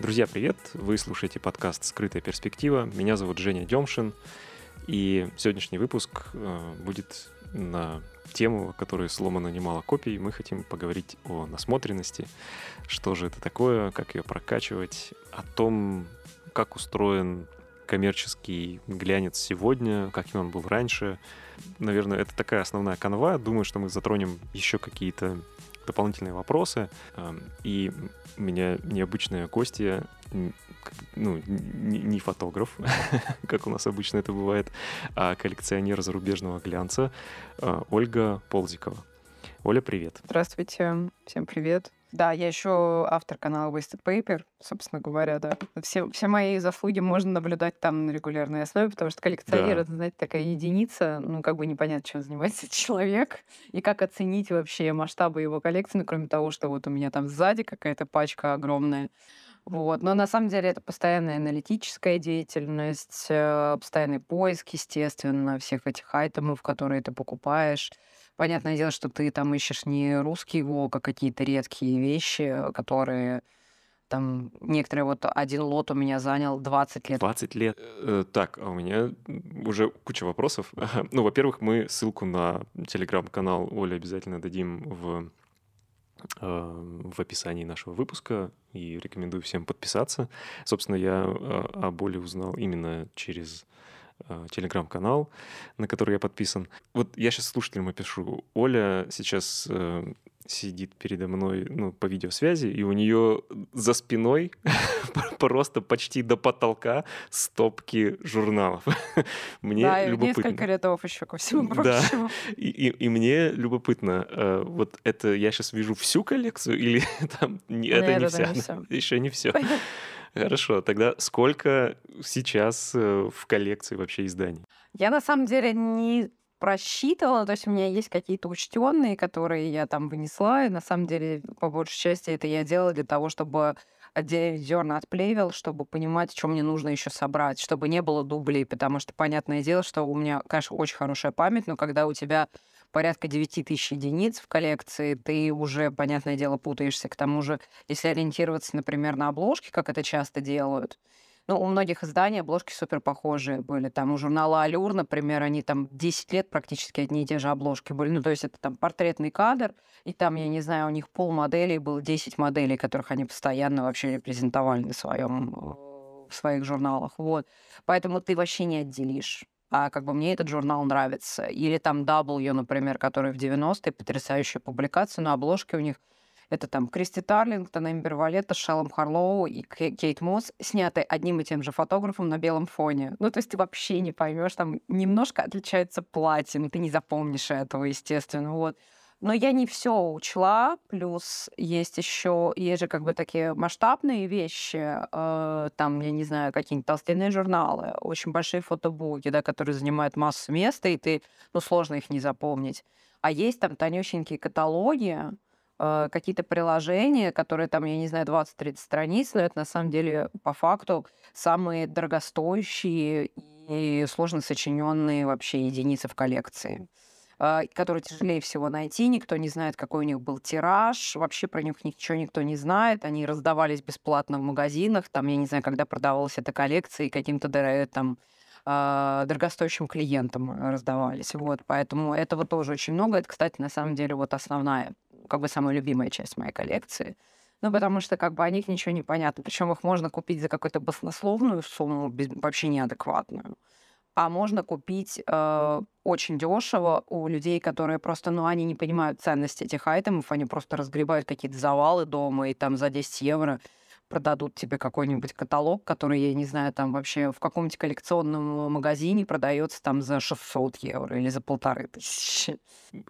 Друзья, привет! Вы слушаете подкаст «Скрытая перспектива». Меня зовут Женя Демшин. И сегодняшний выпуск э, будет на тему, которая сломана немало копий. Мы хотим поговорить о насмотренности, что же это такое, как ее прокачивать, о том, как устроен коммерческий глянец сегодня, каким он был раньше. Наверное, это такая основная канва. Думаю, что мы затронем еще какие-то дополнительные вопросы. Эм, и у меня необычные гости, ну, не фотограф, как у нас обычно это бывает, а коллекционер зарубежного глянца э, Ольга Ползикова. Оля, привет. Здравствуйте, всем привет. Да, я еще автор канала Wasted Paper, собственно говоря, да. Все, все мои заслуги можно наблюдать там на регулярной основе, потому что коллекционер да. это, знаете, такая единица, ну, как бы непонятно, чем занимается человек, и как оценить вообще масштабы его коллекции, ну, кроме того, что вот у меня там сзади какая-то пачка огромная. Вот. Но на самом деле это постоянная аналитическая деятельность, э, постоянный поиск, естественно, всех этих айтемов, которые ты покупаешь. Понятное дело, что ты там ищешь не русский волк, а какие-то редкие вещи, которые там некоторые вот один лот у меня занял 20 лет. 20 лет. Э, так, а у меня уже куча вопросов. Ну, во-первых, мы ссылку на телеграм-канал Оли обязательно дадим в э, в описании нашего выпуска и рекомендую всем подписаться. Собственно, я э, о боли узнал именно через телеграм-канал, на который я подписан. Вот я сейчас слушателям опишу. Оля сейчас э, сидит передо мной ну, по видеосвязи, и у нее за спиной просто почти до потолка стопки журналов. мне да, любопытно. несколько рядов еще ко всему прочему. Да, и, и, и мне любопытно, э, вот это я сейчас вижу всю коллекцию или там не, это не вся? Не все. Еще не все. Хорошо, тогда сколько сейчас э, в коллекции вообще изданий? Я на самом деле не просчитывала, то есть у меня есть какие-то учтенные, которые я там вынесла, и на самом деле, по большей части, это я делала для того, чтобы отделить зерна от плевел, чтобы понимать, что мне нужно еще собрать, чтобы не было дублей, потому что, понятное дело, что у меня, конечно, очень хорошая память, но когда у тебя порядка 9 тысяч единиц в коллекции, ты уже, понятное дело, путаешься. К тому же, если ориентироваться, например, на обложки, как это часто делают, ну, у многих изданий обложки супер похожие были. Там у журнала «Алюр», например, они там 10 лет практически одни и те же обложки были. Ну, то есть это там портретный кадр, и там, я не знаю, у них пол моделей было 10 моделей, которых они постоянно вообще репрезентовали на своем в своих журналах. Вот. Поэтому ты вообще не отделишь а как бы мне этот журнал нравится. Или там W, например, который в 90-е, потрясающая публикация, на обложке у них это там Кристи Тарлингтон, Эмбер Валетта, Шеллом Харлоу и Кейт Мосс, сняты одним и тем же фотографом на белом фоне. Ну, то есть ты вообще не поймешь, там немножко отличается платье, но ты не запомнишь этого, естественно. Вот. Но я не все учла, плюс есть еще, есть же как бы такие масштабные вещи, э, там, я не знаю, какие-нибудь толстенные журналы, очень большие фотобуки, да, которые занимают массу места, и ты, ну, сложно их не запомнить. А есть там тонюсенькие каталоги, э, какие-то приложения, которые там, я не знаю, 20-30 страниц, но это на самом деле по факту самые дорогостоящие и сложно сочиненные вообще единицы в коллекции. А, которые тяжелее всего найти, никто не знает, какой у них был тираж, вообще про них ничего никто не знает, они раздавались бесплатно в магазинах, там, я не знаю, когда продавалась эта коллекция, и каким-то там а, дорогостоящим клиентам раздавались. Вот, поэтому этого тоже очень много. Это, кстати, на самом деле вот основная, как бы самая любимая часть моей коллекции. Ну, потому что как бы о них ничего не понятно. Причем их можно купить за какую-то баснословную сумму, вообще неадекватную а можно купить э, очень дешево у людей, которые просто, ну, они не понимают ценности этих айтемов, они просто разгребают какие-то завалы дома и там за 10 евро продадут тебе какой-нибудь каталог, который, я не знаю, там вообще в каком-нибудь коллекционном магазине продается там за 600 евро или за полторы тысячи.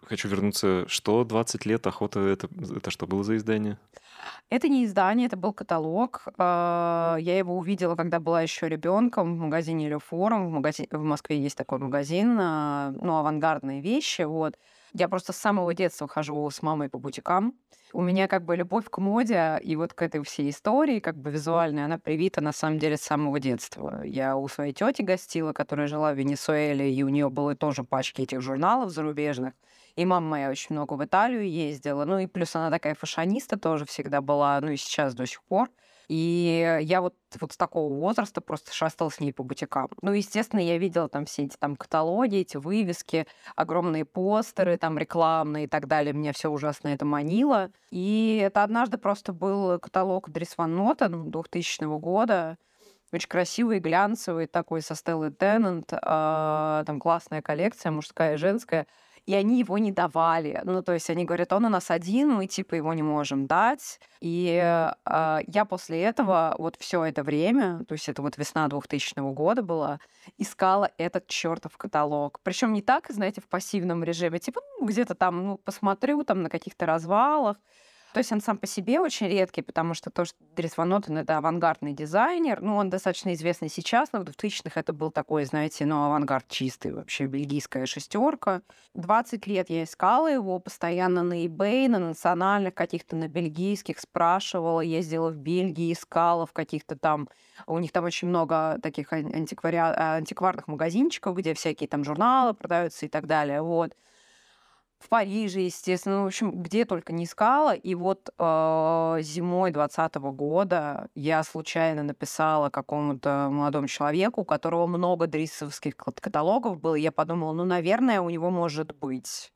Хочу вернуться, что 20 лет охота, это, это что было за издание? Это не издание, это был каталог. А, я его увидела, когда была еще ребенком в магазине или форум. В, магазине, в Москве есть такой магазин, а, ну, авангардные вещи. Вот. Я просто с самого детства хожу с мамой по бутикам. У меня как бы любовь к моде и вот к этой всей истории, как бы визуальной, она привита на самом деле с самого детства. Я у своей тети гостила, которая жила в Венесуэле, и у нее были тоже пачки этих журналов зарубежных. И мама моя очень много в Италию ездила. Ну и плюс она такая фашониста тоже всегда была, ну и сейчас до сих пор. И я вот, вот с такого возраста просто шастала с ней по бутикам. Ну, естественно, я видела там все эти там каталоги, эти вывески, огромные постеры, там рекламные и так далее. Меня все ужасно это манило. И это однажды просто был каталог Дрис Ван Нотен 2000 года. Очень красивый, глянцевый, такой со Стеллой Теннант. Э, там классная коллекция, мужская и женская и они его не давали. Ну, то есть они говорят, он у нас один, мы типа его не можем дать. И э, я после этого вот все это время, то есть это вот весна 2000 года была, искала этот чертов каталог. Причем не так, знаете, в пассивном режиме, типа ну, где-то там, ну, посмотрю там на каких-то развалах, то есть он сам по себе очень редкий, потому что то, что Дрис Ван Нотен — это авангардный дизайнер, ну, он достаточно известный сейчас, но в 2000-х это был такой, знаете, ну, авангард чистый, вообще бельгийская шестерка. 20 лет я искала его постоянно на eBay, на национальных каких-то, на бельгийских, спрашивала, ездила в Бельгии, искала в каких-то там... У них там очень много таких антиквари... антикварных магазинчиков, где всякие там журналы продаются и так далее, вот в Париже, естественно, ну, в общем, где только не искала. И вот э, зимой 2020 года я случайно написала какому-то молодому человеку, у которого много дрисовских каталогов было. И я подумала, ну, наверное, у него может быть.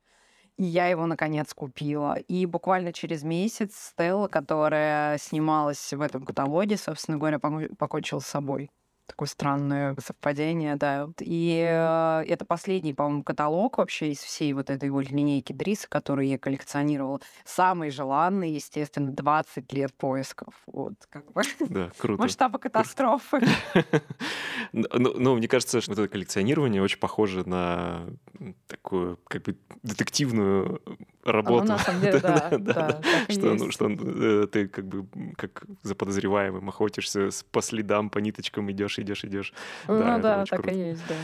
И я его, наконец, купила. И буквально через месяц Стелла, которая снималась в этом каталоге, собственно говоря, покончила с собой такое странное совпадение, да. И э, это последний, по-моему, каталог вообще из всей вот этой вот линейки Дриса, которую я коллекционировала. Самый желанный, естественно, 20 лет поисков. Вот, как бы. Да, круто. Масштаба катастрофы. Ну, ну, мне кажется, что это коллекционирование очень похоже на такую, как бы, детективную работу. Ну, на самом деле, да, да, что, ну, что э, ты как бы как за подозреваемым охотишься по следам, по ниточкам идешь, идешь, идешь. Ну да, да так круто. и есть, да.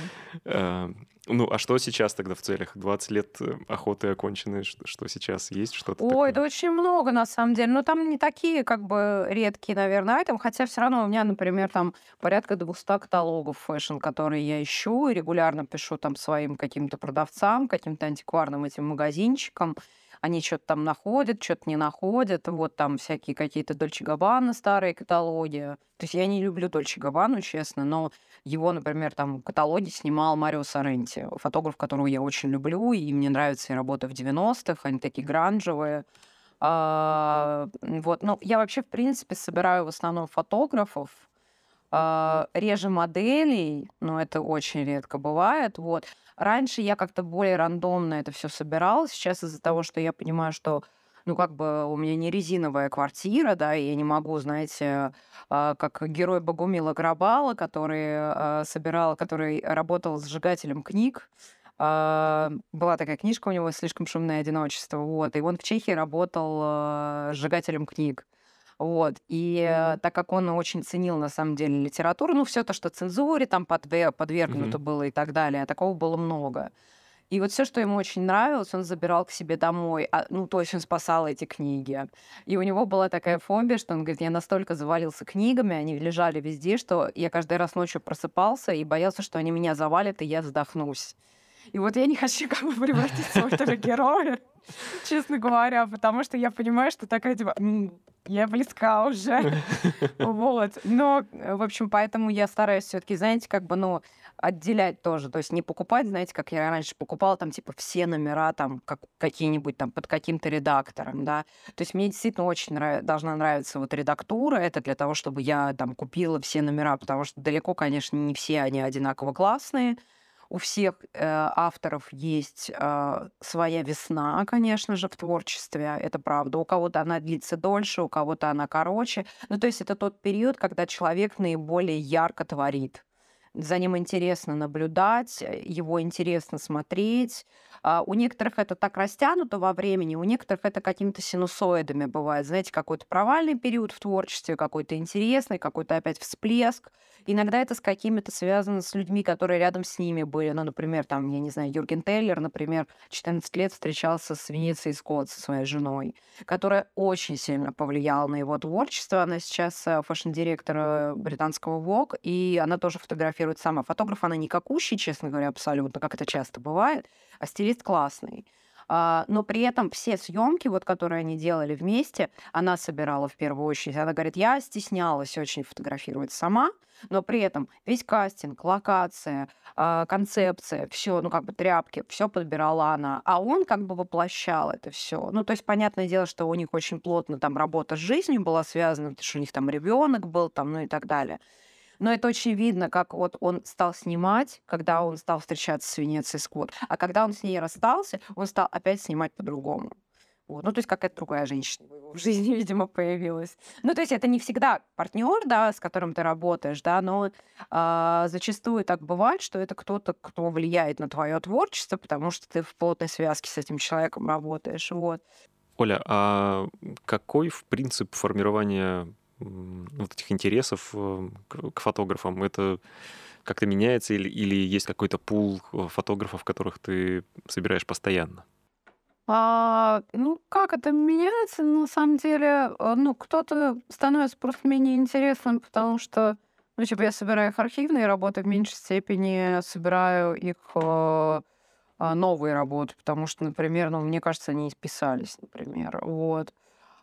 Э, ну, а что сейчас тогда в целях? 20 лет э, охоты окончены, что, что сейчас есть? Что-то Ой, такое? да очень много, на самом деле. Но там не такие, как бы, редкие, наверное, item ы, хотя все равно у меня, например, там порядка 200 каталогов fashion, которые я ищу, и регулярно пишу там своим каким-то продавцам, каким-то антикварным этим магазинчикам они что-то там находят, что-то не находят. Вот там всякие какие-то Дольче Габбана старые каталоги. То есть я не люблю Дольче Габбану, честно, но его, например, там каталоги снимал Марио Соренти, фотограф, которого я очень люблю, и мне нравятся и работы в 90-х, они такие гранжевые. А, вот, ну, я вообще, в принципе, собираю в основном фотографов, реже моделей, но это очень редко бывает, вот. Раньше я как-то более рандомно это все собирала. Сейчас из-за того, что я понимаю, что ну, как бы у меня не резиновая квартира, да, и я не могу, знаете, а, как герой Богумила Грабала, который а, собирал, который работал сжигателем книг, а, была такая книжка у него «Слишком шумное одиночество», вот, и он в Чехии работал сжигателем книг. Вот. И mm-hmm. так как он очень ценил, на самом деле, литературу, ну, все то, что цензуре там подвергнуто mm-hmm. было и так далее, такого было много. И вот все, что ему очень нравилось, он забирал к себе домой. А, ну, то есть он спасал эти книги. И у него была такая фобия, что он говорит, я настолько завалился книгами, они лежали везде, что я каждый раз ночью просыпался и боялся, что они меня завалят, и я задохнусь. И вот я не хочу как бы превратиться в этого героя, честно говоря, потому что я понимаю, что такая типа, я близка уже. Вот. Но, в общем, поэтому я стараюсь все таки знаете, как бы, ну, отделять тоже. То есть не покупать, знаете, как я раньше покупала, там, типа, все номера, там, как, какие-нибудь там под каким-то редактором, да. То есть мне действительно очень нрав... должна нравиться вот редактура. Это для того, чтобы я там купила все номера, потому что далеко, конечно, не все они одинаково классные. У всех э, авторов есть э, своя весна, конечно же, в творчестве, это правда. У кого-то она длится дольше, у кого-то она короче. Ну, то есть это тот период, когда человек наиболее ярко творит за ним интересно наблюдать, его интересно смотреть. А у некоторых это так растянуто во времени, у некоторых это какими-то синусоидами бывает. Знаете, какой-то провальный период в творчестве, какой-то интересный, какой-то опять всплеск. Иногда это с какими-то связано с людьми, которые рядом с ними были. Ну, например, там, я не знаю, Юрген Тейлер, например, 14 лет встречался с Венецией Скотт, со своей женой, которая очень сильно повлияла на его творчество. Она сейчас э, fashion-директор э, британского Vogue, и она тоже фотографирует сама. Фотограф она никакущий, честно говоря, абсолютно, как это часто бывает, а стилист классный. А, но при этом все съемки, вот, которые они делали вместе, она собирала в первую очередь. Она говорит, я стеснялась очень фотографировать сама, но при этом весь кастинг, локация, а, концепция, все, ну как бы тряпки, все подбирала она, а он как бы воплощал это все. Ну то есть понятное дело, что у них очень плотно там работа с жизнью была связана, потому что у них там ребенок был, там, ну и так далее. Но это очень видно, как вот он стал снимать, когда он стал встречаться с Венецией Скотт. А когда он с ней расстался, он стал опять снимать по-другому. Вот. Ну, то есть какая-то другая женщина в жизни, видимо, появилась. Ну, то есть это не всегда партнер, да, с которым ты работаешь, да, но а, зачастую так бывает, что это кто-то, кто влияет на твое творчество, потому что ты в плотной связке с этим человеком работаешь. Вот. Оля, а какой в принцип формирования вот этих интересов э, к фотографам? Это как-то меняется или, или есть какой-то пул э, фотографов, которых ты собираешь постоянно? А, ну, как это меняется? На самом деле, э, ну, кто-то становится просто менее интересным, потому что, ну, типа, я собираю их архивные работы, в меньшей степени собираю их новые работы, потому что, например, ну, мне кажется, они исписались, например, вот.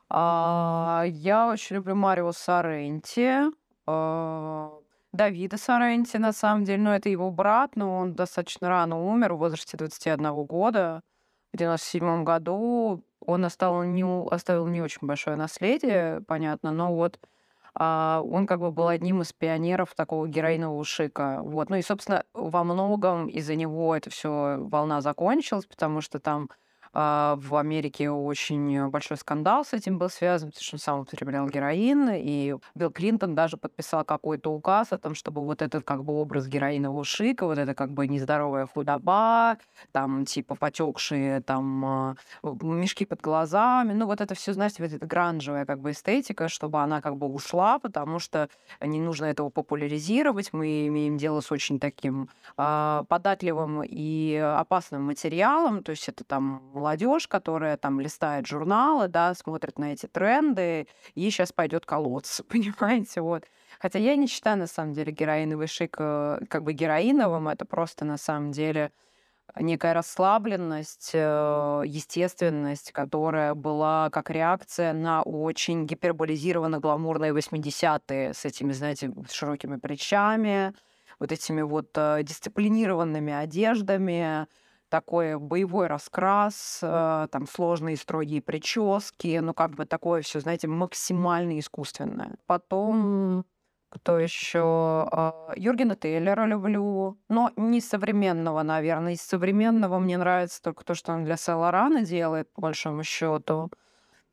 А, я очень люблю Марио Соренти, а, Давида Соренти, на самом деле. Ну, это его брат, но он достаточно рано умер, в возрасте 21 года. В 97 году он оставил не, оставил не очень большое наследие, понятно, но вот а, он как бы был одним из пионеров такого героинового шика. Вот. Ну и, собственно, во многом из-за него это все волна закончилась, потому что там в Америке очень большой скандал с этим был связан, потому что он сам употреблял героин, и Билл Клинтон даже подписал какой-то указ о том, чтобы вот этот как бы образ героинового шика, вот это как бы нездоровая худоба, там типа потекшие там а, мешки под глазами, ну вот это все, знаете, вот эта гранжевая как бы эстетика, чтобы она как бы ушла, потому что не нужно этого популяризировать, мы имеем дело с очень таким э, податливым и опасным материалом, то есть это там молодежь, которая там листает журналы, да, смотрит на эти тренды, и сейчас пойдет колоться, понимаете, вот. Хотя я не считаю, на самом деле, героиновый шик как бы героиновым, это просто, на самом деле, некая расслабленность, э, естественность, которая была как реакция на очень гиперболизированно гламурные 80-е с этими, знаете, широкими плечами, вот этими вот э, дисциплинированными одеждами, такой боевой раскрас, э, там сложные строгие прически, ну как бы такое все, знаете, максимально искусственное. Потом кто еще? А, Юргена Тейлера люблю, но не современного, наверное. Из современного мне нравится только то, что он для Селорана делает, по большому счету.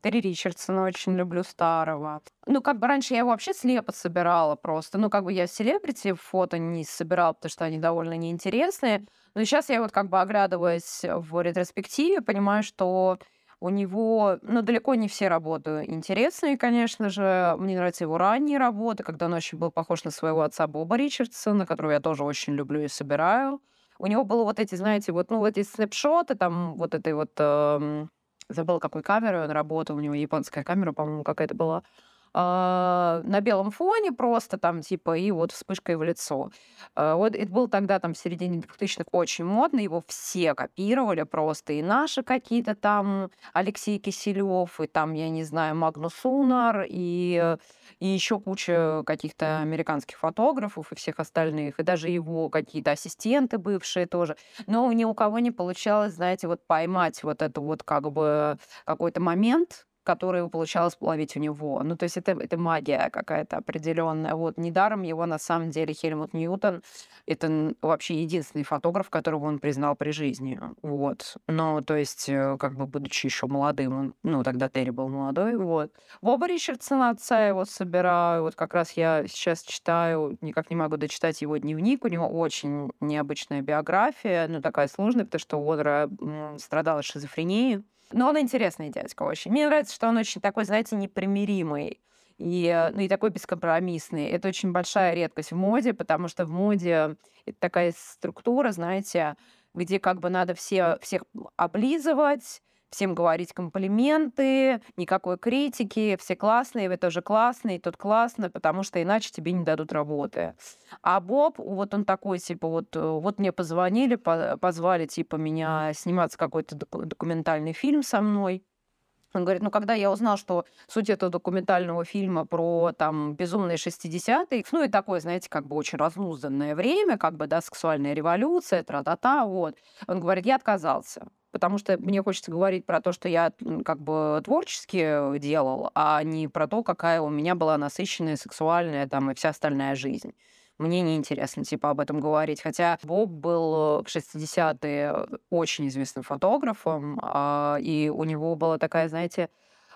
Терри Ричардсона очень люблю старого. Ну, как бы раньше я его вообще слепо собирала просто. Ну, как бы я селебрити фото не собирала, потому что они довольно неинтересные. Но сейчас я вот как бы оглядываясь в ретроспективе, понимаю, что у него, ну, далеко не все работы интересные, конечно же. Мне нравятся его ранние работы, когда он очень был похож на своего отца Боба Ричардсона, которого я тоже очень люблю и собираю. У него было вот эти, знаете, вот, ну, вот эти снапшоты, там, вот этой вот... Э, забыла, какой камерой он работал, у него японская камера, по-моему, какая-то была. А, на белом фоне просто там типа и вот вспышкой в лицо. А, вот это был тогда там в середине 2000-х очень модно, его все копировали просто, и наши какие-то там Алексей Киселев, и там, я не знаю, Магнус Унар, и, и еще куча каких-то американских фотографов и всех остальных, и даже его какие-то ассистенты бывшие тоже. Но ни у кого не получалось, знаете, вот поймать вот эту вот как бы какой-то момент, которую получалось ловить у него. Ну, то есть это, это магия какая-то определенная. Вот недаром его на самом деле Хельмут Ньютон это вообще единственный фотограф, которого он признал при жизни. Вот. Но, то есть, э, как бы будучи еще молодым, он, ну, тогда Терри был молодой, вот. Боба Ричардсона отца его собираю. Вот как раз я сейчас читаю, никак не могу дочитать его дневник. У него очень необычная биография, ну, такая сложная, потому что Одра страдала шизофренией. Но он интересный дядька очень. Мне нравится, что он очень такой, знаете, непримиримый и, ну, и такой бескомпромиссный. Это очень большая редкость в моде, потому что в моде такая структура, знаете, где как бы надо все, всех облизывать, всем говорить комплименты, никакой критики, все классные, вы тоже классный, тут классно, потому что иначе тебе не дадут работы. А Боб, вот он такой, типа, вот, вот мне позвонили, позвали, типа, меня сниматься какой-то документальный фильм со мной. Он говорит, ну, когда я узнал, что суть этого документального фильма про там безумные 60-е, ну, и такое, знаете, как бы очень разнузданное время, как бы, да, сексуальная революция, тра-та-та, вот. Он говорит, я отказался потому что мне хочется говорить про то, что я как бы творчески делал, а не про то, какая у меня была насыщенная сексуальная там и вся остальная жизнь. Мне неинтересно, типа, об этом говорить. Хотя Боб был в 60-е очень известным фотографом, а, и у него была такая, знаете,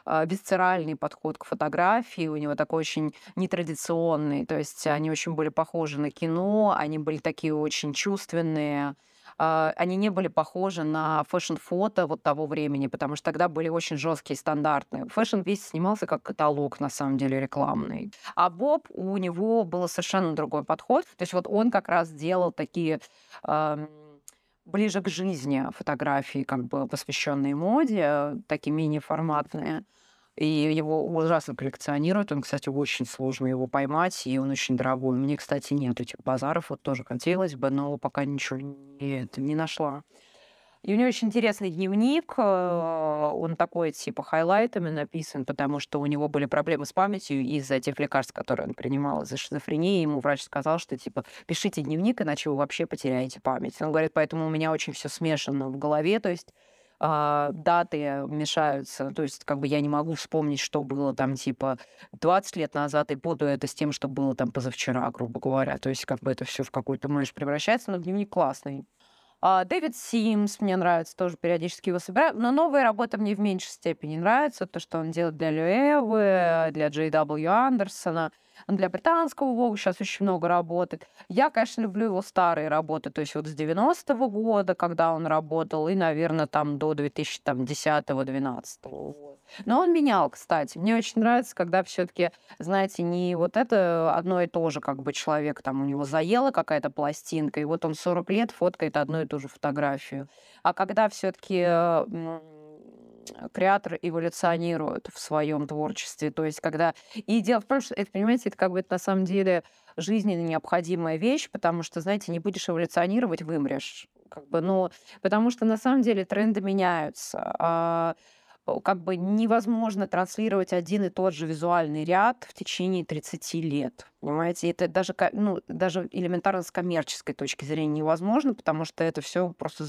а, висцеральный подход к фотографии, у него такой очень нетрадиционный, то есть они очень были похожи на кино, они были такие очень чувственные, они не были похожи на fashion-фото вот того времени, потому что тогда были очень жесткие стандарты. Fashion весь снимался как каталог, на самом деле, рекламный. А Боб, у него был совершенно другой подход. То есть вот он как раз делал такие ближе к жизни фотографии, как бы посвященные моде, такие мини-форматные. И его ужасно коллекционируют. Он, кстати, очень сложно его поймать, и он очень дорогой. Мне, кстати, нет этих базаров. Вот тоже хотелось бы, но пока ничего не, не нашла. И у него очень интересный дневник. Э, он такой, типа, хайлайтами написан, потому что у него были проблемы с памятью из-за тех лекарств, которые он принимал из-за шизофрении. Ему врач сказал, что, типа, пишите дневник, иначе вы вообще потеряете память. Он говорит, поэтому у меня очень все смешано в голове. То есть даты мешаются. То есть, как бы я не могу вспомнить, что было там, типа, 20 лет назад, и путаю это с тем, что было там позавчера, грубо говоря. То есть, как бы это все в какой-то мышь превращается, но дневник классный. А, Дэвид Симс мне нравится, тоже периодически его собираю. Но новая работа мне в меньшей степени нравится. То, что он делает для Люэвы, для Джей W. Андерсона для британского Вогу сейчас очень много работает. Я, конечно, люблю его старые работы, то есть вот с 90-го года, когда он работал, и, наверное, там до 2010-2012 года. Но он менял, кстати. Мне очень нравится, когда все-таки, знаете, не вот это одно и то же, как бы человек там у него заела какая-то пластинка, и вот он 40 лет фоткает одну и ту же фотографию. А когда все-таки креатор эволюционирует в своем творчестве. То есть, когда... И дело в том, что это, понимаете, это как бы это на самом деле жизненно необходимая вещь, потому что, знаете, не будешь эволюционировать, вымрешь. Как бы, ну, потому что на самом деле тренды меняются. А как бы невозможно транслировать один и тот же визуальный ряд в течение 30 лет. Понимаете, это даже, ну, даже элементарно с коммерческой точки зрения невозможно, потому что это все просто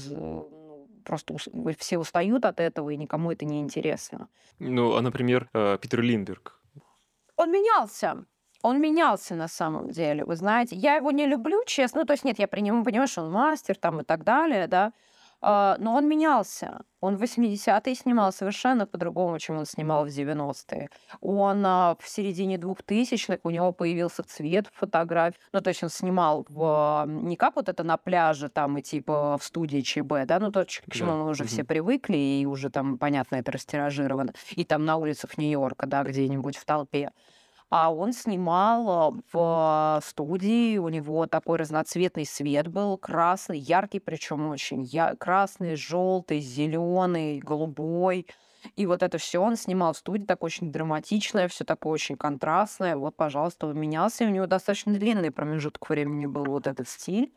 просто все устают от этого, и никому это не интересно. Ну, а, например, э, Питер Линдберг? Он менялся. Он менялся на самом деле, вы знаете. Я его не люблю, честно. Ну, то есть нет, я при нем понимаю, что он мастер там и так далее, да. А, но он менялся. Он в 80-е снимал совершенно по-другому, чем он снимал в 90-е. Он а, в середине 2000-х, у него появился цвет в фотографии. Ну, то есть он снимал в, не как вот это на пляже там и типа в студии ЧБ, да, ну то, к чему да. мы уже угу. все привыкли, и уже там, понятно, это растиражировано. И там на улицах Нью-Йорка, да, где-нибудь в толпе а он снимал в студии, у него такой разноцветный свет был, красный, яркий, причем очень я... красный, желтый, зеленый, голубой. И вот это все он снимал в студии, так очень драматичное, все такое очень контрастное. Вот, пожалуйста, он менялся, и у него достаточно длинный промежуток времени был вот этот стиль.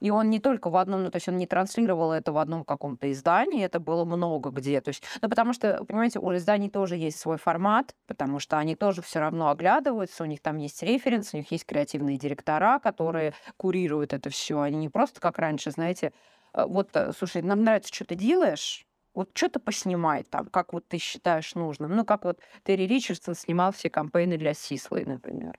И он не только в одном, ну, то есть он не транслировал это в одном каком-то издании, это было много где. То есть, ну, потому что, понимаете, у изданий тоже есть свой формат, потому что они тоже все равно оглядываются, у них там есть референс, у них есть креативные директора, которые курируют это все. Они не просто как раньше, знаете, э, вот, э, слушай, нам нравится, что ты делаешь, вот что-то поснимай там, как вот ты считаешь нужным. Ну, как вот Терри Ричардсон снимал все кампейны для Сислы, например.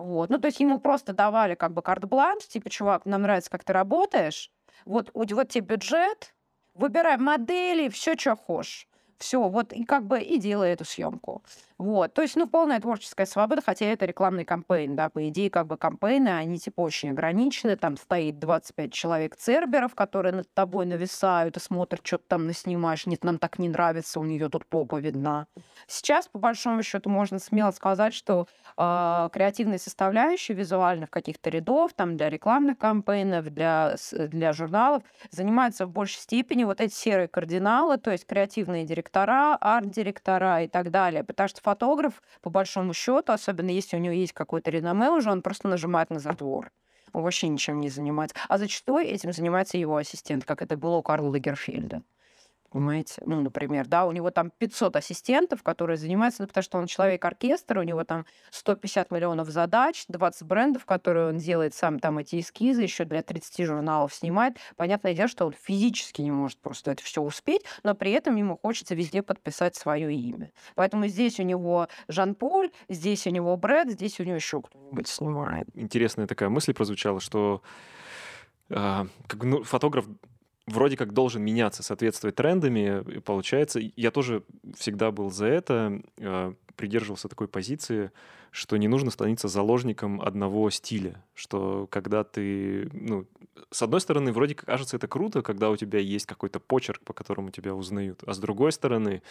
Вот. Ну, то есть ему просто давали как бы карт-бланш, типа, чувак, нам нравится, как ты работаешь, вот, вот тебе бюджет, выбирай модели, все, что хочешь. Все, вот и как бы и делай эту съемку. Вот, то есть, ну, полная творческая свобода, хотя это рекламный кампейн, да, по идее, как бы кампейны, они типа очень ограничены, там стоит 25 человек церберов, которые над тобой нависают и смотрят, что ты там наснимаешь, нет, нам так не нравится, у нее тут попа видна. Сейчас, по большому счету, можно смело сказать, что э, креативные составляющие визуальных каких-то рядов, там, для рекламных кампейнов, для, для журналов, занимаются в большей степени вот эти серые кардиналы, то есть креативные директора, арт-директора и так далее, потому что фотограф, по большому счету, особенно если у него есть какой-то реноме уже, он просто нажимает на затвор. Он вообще ничем не занимается. А зачастую этим занимается его ассистент, как это было у Карла Лагерфельда. Понимаете? Ну, например, да, у него там 500 ассистентов, которые занимаются, ну, потому что он человек-оркестр, у него там 150 миллионов задач, 20 брендов, которые он делает сам там эти эскизы, еще для 30 журналов снимает. Понятное дело, что он физически не может просто это все успеть, но при этом ему хочется везде подписать свое имя. Поэтому здесь у него Жан-Поль, здесь у него Брэд, здесь у него еще кто-нибудь снимает. Интересная такая мысль прозвучала, что э, как, ну, фотограф вроде как должен меняться, соответствовать трендами. И получается, я тоже всегда был за это, э, придерживался такой позиции, что не нужно становиться заложником одного стиля, что когда ты, ну, с одной стороны, вроде как кажется это круто, когда у тебя есть какой-то почерк, по которому тебя узнают, а с другой стороны,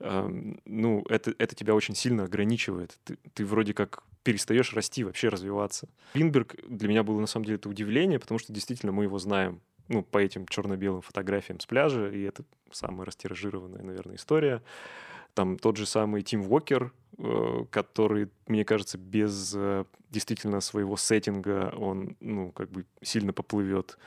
э, ну, это, это тебя очень сильно ограничивает. Ты, ты вроде как перестаешь расти, вообще развиваться. Линдберг для меня было на самом деле это удивление, потому что действительно мы его знаем ну, по этим черно-белым фотографиям с пляжа, и это самая растиражированная, наверное, история. Там тот же самый Тим Уокер, э, который, мне кажется, без э, действительно своего сеттинга он, ну, как бы сильно поплывет.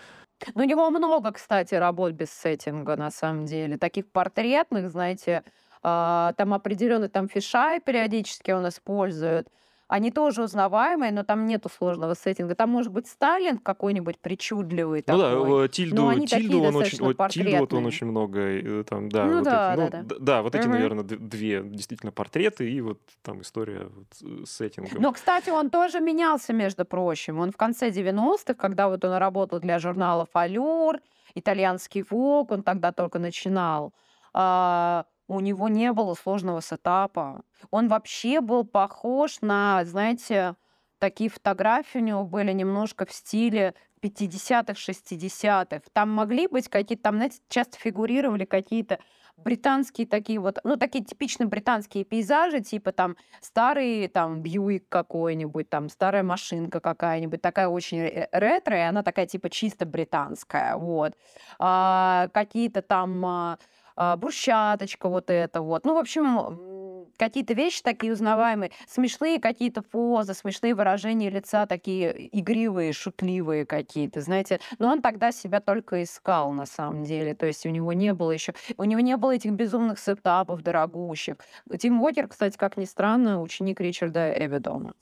Ну, у него много, кстати, работ без сеттинга, на самом деле. Таких портретных, знаете, а, там определенный там фишай периодически он использует они тоже узнаваемые, но там нету сложного сеттинга. Там может быть Сталин какой-нибудь причудливый ну такой. да, Тильду, но они Тильду, он очень, вот, Тильду вот он очень много, э, там, да, ну, вот да, эти, да, ну, да. да, да, вот эти, наверное, две действительно портреты и вот там история вот с сеттингом. Но, кстати, он тоже менялся, между прочим. Он в конце 90-х, когда вот он работал для журнала «Фалюр», итальянский ВОК, он тогда только начинал, а, у него не было сложного сетапа. Он вообще был похож на, знаете, такие фотографии у него были немножко в стиле 50-х, 60-х. Там могли быть какие-то, там, знаете, часто фигурировали какие-то британские такие вот, ну, такие типичные британские пейзажи, типа там старый там Бьюик какой-нибудь, там старая машинка какая-нибудь, такая очень ретро, и она такая типа чисто британская, вот. А, какие-то там а, брусчаточка вот это вот. Ну, в общем, какие-то вещи такие узнаваемые, смешные какие-то позы, смешные выражения лица, такие игривые, шутливые какие-то, знаете. Но он тогда себя только искал, на самом деле. То есть у него не было еще... У него не было этих безумных сетапов дорогущих. Тим Уокер, кстати, как ни странно, ученик Ричарда Эвидона.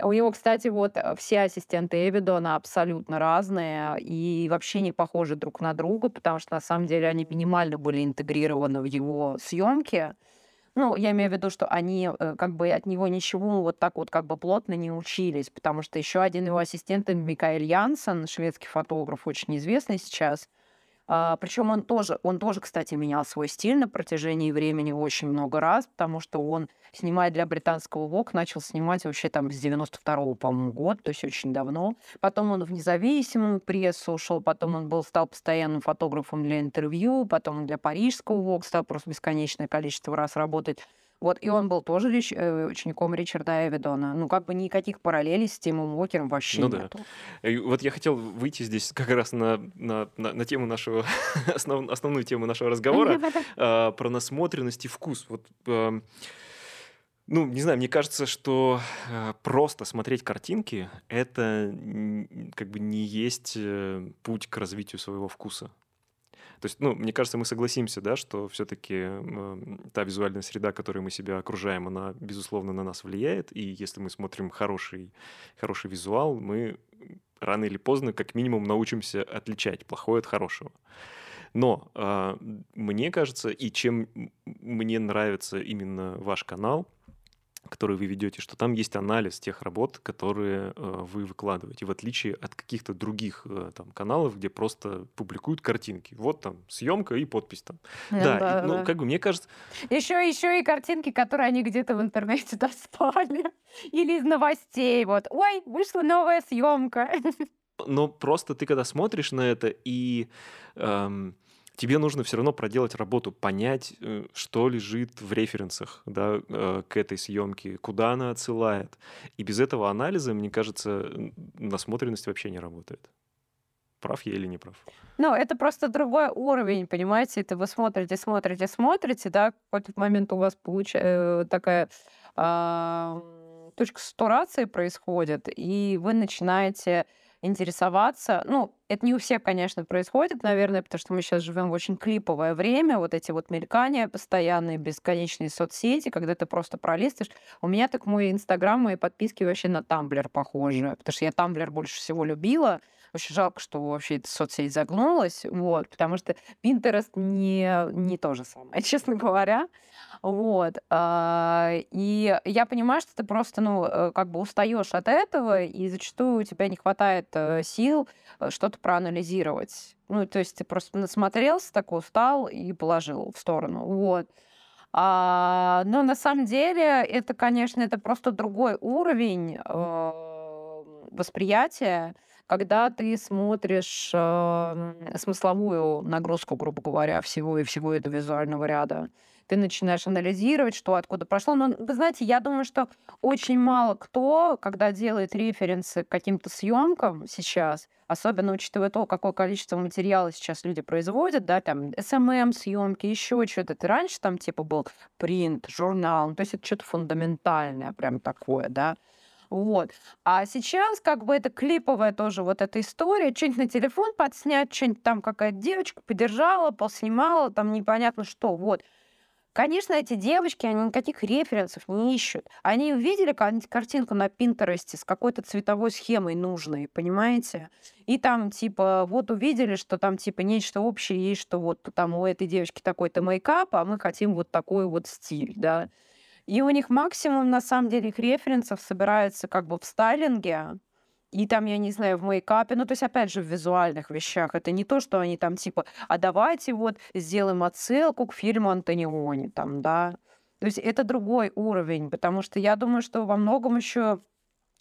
У него, кстати, вот э, все ассистенты Эвидона абсолютно разные и вообще не похожи друг на друга, потому что на самом деле они минимально были интегрированы в его съемки. Ну, я имею в виду, что они э, как бы от него ничего вот так вот как бы плотно не учились, потому что еще один его ассистент Микаэль Янсен, шведский фотограф, очень известный сейчас, а, причем он тоже, он тоже, кстати, менял свой стиль на протяжении времени очень много раз, потому что он, снимая для британского ВОК, начал снимать вообще там с 92-го, по-моему, года, то есть очень давно. Потом он в независимую прессу ушел, потом он был, стал постоянным фотографом для интервью, потом для парижского ВОК стал просто бесконечное количество раз работать. Вот, и он был тоже э, учеником Ричарда Эвидона. Ну, как бы никаких параллелей с Тимом Уокером вообще ну, нету. Да. И вот я хотел выйти здесь как раз на, на, на, на тему нашего, основ, основную тему нашего разговора, э, про насмотренность и вкус. Вот, э, ну, не знаю, мне кажется, что э, просто смотреть картинки — это как бы не есть э, путь к развитию своего вкуса. То есть, ну, мне кажется, мы согласимся, да, что все-таки э, та визуальная среда, которой мы себя окружаем, она, безусловно, на нас влияет. И если мы смотрим хороший, хороший визуал, мы рано или поздно, как минимум, научимся отличать плохое от хорошего. Но э, мне кажется, и чем мне нравится именно ваш канал, которые вы ведете, что там есть анализ тех работ, которые э, вы выкладываете, в отличие от каких-то других э, там каналов, где просто публикуют картинки. Вот там съемка и подпись там. Ну да, да, и, ну да. как бы мне кажется, Еще, еще и картинки, которые они где-то в интернете достали. Или из новостей. Вот, ой, вышла новая съемка. но просто ты когда смотришь на это и эм, тебе нужно все равно проделать работу, понять, э, что лежит в референсах да, э, к этой съемке, куда она отсылает. И без этого анализа, мне кажется, насмотренность вообще не работает. Прав я или не прав? Ну, это просто другой уровень, понимаете? Это вы смотрите, смотрите, смотрите, да, в какой-то момент у вас получается такая а, м, точка сатурации происходит, и вы начинаете интересоваться. Ну, это не у всех, конечно, происходит, наверное, потому что мы сейчас живем в очень клиповое время, вот эти вот мелькания постоянные, бесконечные соцсети, когда ты просто пролистываешь. У меня так мой Инстаграм, мои подписки вообще на Тамблер похожи, потому что я Тамблер больше всего любила. Очень жалко, что вообще эта соцсеть загнулась, вот, потому что Pinterest не, не то же самое, честно говоря. Вот. а, И я понимаю, что ты просто, ну, э, как бы устаешь от этого, и зачастую у тебя не хватает э, сил э, что-то проанализировать. Ну, то есть ты просто насмотрелся, такой устал и положил в сторону. Вот. А, но на самом деле это, конечно, это просто другой уровень э, восприятия, когда ты смотришь э, смысловую нагрузку, грубо говоря, всего и всего этого визуального ряда. Ты начинаешь анализировать, что откуда прошло. Но, вы знаете, я думаю, что очень мало кто, когда делает референсы к каким-то съемкам сейчас, особенно учитывая то, какое количество материала сейчас люди производят, да, там, SMM съемки, еще что-то. Ты раньше там типа был принт, журнал, ну, то есть это что-то фундаментальное прям такое, да. Вот. А сейчас как бы это клиповая тоже вот эта история, что-нибудь на телефон подснять, что-нибудь там какая-то девочка подержала, поснимала, там непонятно что, вот. Конечно, эти девочки, они никаких референсов не ищут. Они увидели ка- картинку на Пинтересте с какой-то цветовой схемой нужной, понимаете? И там, типа, вот увидели, что там, типа, нечто общее есть, что вот там у этой девочки такой-то мейкап, а мы хотим вот такой вот стиль, да. И у них максимум, на самом деле, их референсов собирается как бы в стайлинге, и там, я не знаю, в мейкапе, ну, то есть, опять же, в визуальных вещах. Это не то, что они там, типа, а давайте вот сделаем отсылку к фильму Антониони, там, да. То есть это другой уровень, потому что я думаю, что во многом еще